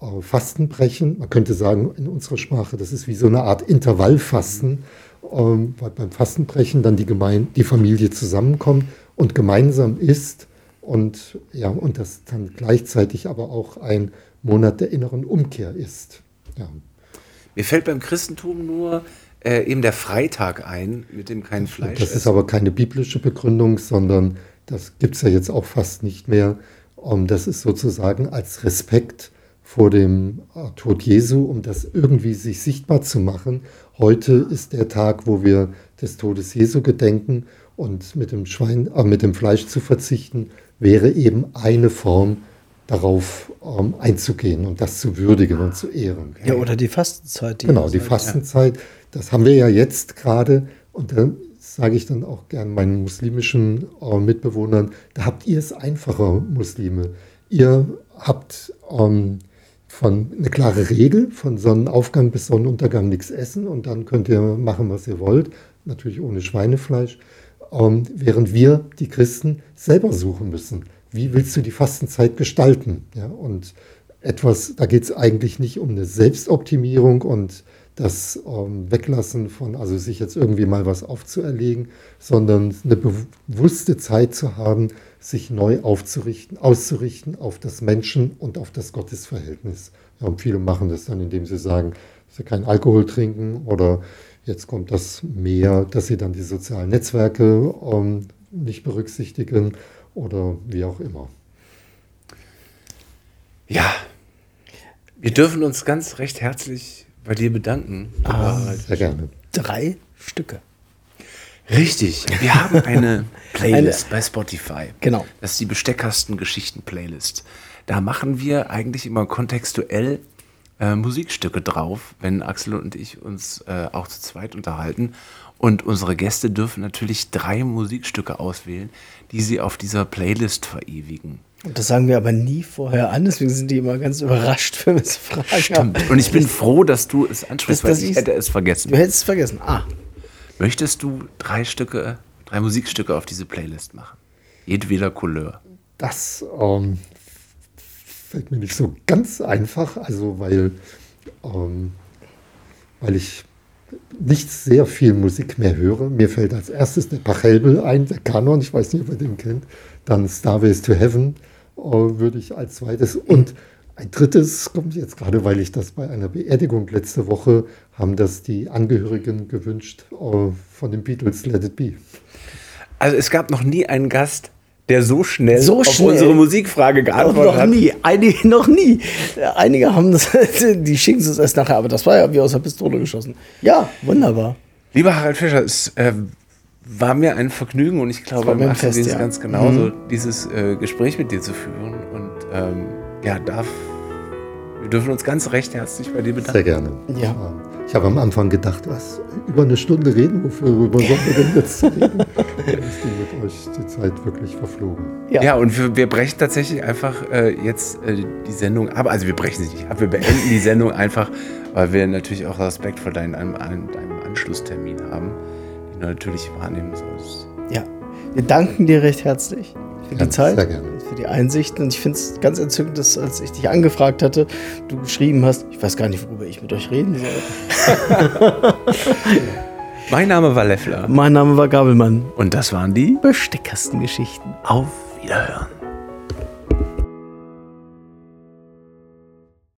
äh, Fastenbrechen, man könnte sagen in unserer Sprache, das ist wie so eine Art Intervallfasten, ähm, weil beim Fastenbrechen dann die, Gemein die Familie zusammenkommt und gemeinsam isst und, ja, und das dann gleichzeitig aber auch ein Monat der inneren Umkehr ist. Ja. Mir fällt beim Christentum nur äh, eben der Freitag ein, mit dem kein Fleisch Das ist essen. aber keine biblische Begründung, sondern das gibt es ja jetzt auch fast nicht mehr. Ähm, Das ist sozusagen als Respekt vor dem äh, Tod Jesu, um das irgendwie sich sichtbar zu machen. Heute ist der Tag, wo wir des Todes Jesu gedenken und mit dem, Schwein, äh, mit dem Fleisch zu verzichten, wäre eben eine Form, darauf ähm, einzugehen und das zu würdigen und zu ehren. Ja, oder die Fastenzeit. Die Genau, die sagt. Fastenzeit, das haben wir ja jetzt gerade. Und dann sage ich dann auch gern meinen muslimischen äh, Mitbewohnern, da habt ihr es einfacher, Muslime. Ihr habt ähm, von eine klare Regel, von Sonnenaufgang bis Sonnenuntergang nichts essen und dann könnt ihr machen, was ihr wollt, natürlich ohne Schweinefleisch, ähm, während wir, die Christen, selber suchen müssen. Wie willst du die Fastenzeit gestalten? Ja, und etwas, da geht es eigentlich nicht um eine Selbstoptimierung und das ähm, Weglassen von, also sich jetzt irgendwie mal was aufzuerlegen, sondern eine bewusste Zeit zu haben, sich neu aufzurichten, auszurichten auf das Menschen- und auf das Gottesverhältnis. Ja, und viele machen das dann, indem sie sagen, dass sie keinen Alkohol trinken oder Jetzt kommt das mehr, dass sie dann die sozialen Netzwerke ähm, nicht berücksichtigen oder wie auch immer. Ja, wir dürfen uns ganz recht herzlich bei dir bedanken. Ah, Sehr gerne. Drei Stücke. Richtig, wir haben eine <laughs> Playlist bei Spotify. Genau. Das ist die Besteckkasten-Geschichten-Playlist. Da machen wir eigentlich immer kontextuell äh, Musikstücke drauf, wenn Axel und ich uns äh, auch zu zweit unterhalten. Und unsere Gäste dürfen natürlich drei Musikstücke auswählen, die sie auf dieser Playlist verewigen. Und das sagen wir aber nie vorher an, deswegen sind die immer ganz überrascht, <laughs> wenn wir so fragen. Stimmt. Und ich bin froh, dass du es ansprichst, Das- weil ich hätte es vergessen. Du hättest es vergessen. Ah, Möchtest du drei Stücke, drei Musikstücke auf diese Playlist machen? Jedweder Couleur. Das ähm, fällt mir nicht so ganz einfach, also weil, ähm, weil ich nicht sehr viel Musik mehr höre. Mir fällt als erstes der Pachelbel ein, der Kanon, ich weiß nicht, ob ihr den kennt. Dann Starways to Heaven äh, würde ich als zweites. Und ein drittes kommt jetzt gerade, weil ich das bei einer Beerdigung letzte Woche haben das die Angehörigen gewünscht äh, von den Beatles Let It Be. Also es gab noch nie einen Gast, der so schnell So auf schnell? unsere Musikfrage noch, geantwortet noch hat. nie. Einige <laughs> noch nie. Einige haben das, <laughs> die schicken es uns erst nachher, aber das war ja wie aus der Pistole geschossen. Ja, wunderbar. Lieber Harald Fischer, es äh, war mir ein Vergnügen und ich glaube, Fest, sieht es ja. ganz genauso, dieses äh, Gespräch mit dir zu führen. Und ähm, ja, darf, wir dürfen uns ganz recht herzlich bei dir bedanken. Sehr gerne. Ja. Ich habe am Anfang gedacht, was, über eine Stunde reden, wofür worüber sollen wir denn jetzt reden? <laughs> Ist die mit euch die Zeit wirklich verflogen. Ja. Ja, und wir, wir brechen tatsächlich einfach äh, jetzt äh, die Sendung ab. Also wir brechen sie nicht ab, wir beenden die Sendung einfach, weil wir natürlich auch Respekt vor deinem, einem, einem Anschlusstermin haben, den du natürlich wahrnehmen sollst. Ja. Wir danken dir recht herzlich für Ja, die Zeit, sehr gerne. für die Einsichten. Und ich finde es ganz entzückend, dass als ich dich angefragt hatte, du geschrieben hast, ich weiß gar nicht, worüber ich mit euch reden soll. <laughs> <laughs> Mein Name war Leffler Mein Name war Gabelmann. und das waren die Besteckkastengeschichten. Auf Wiederhören.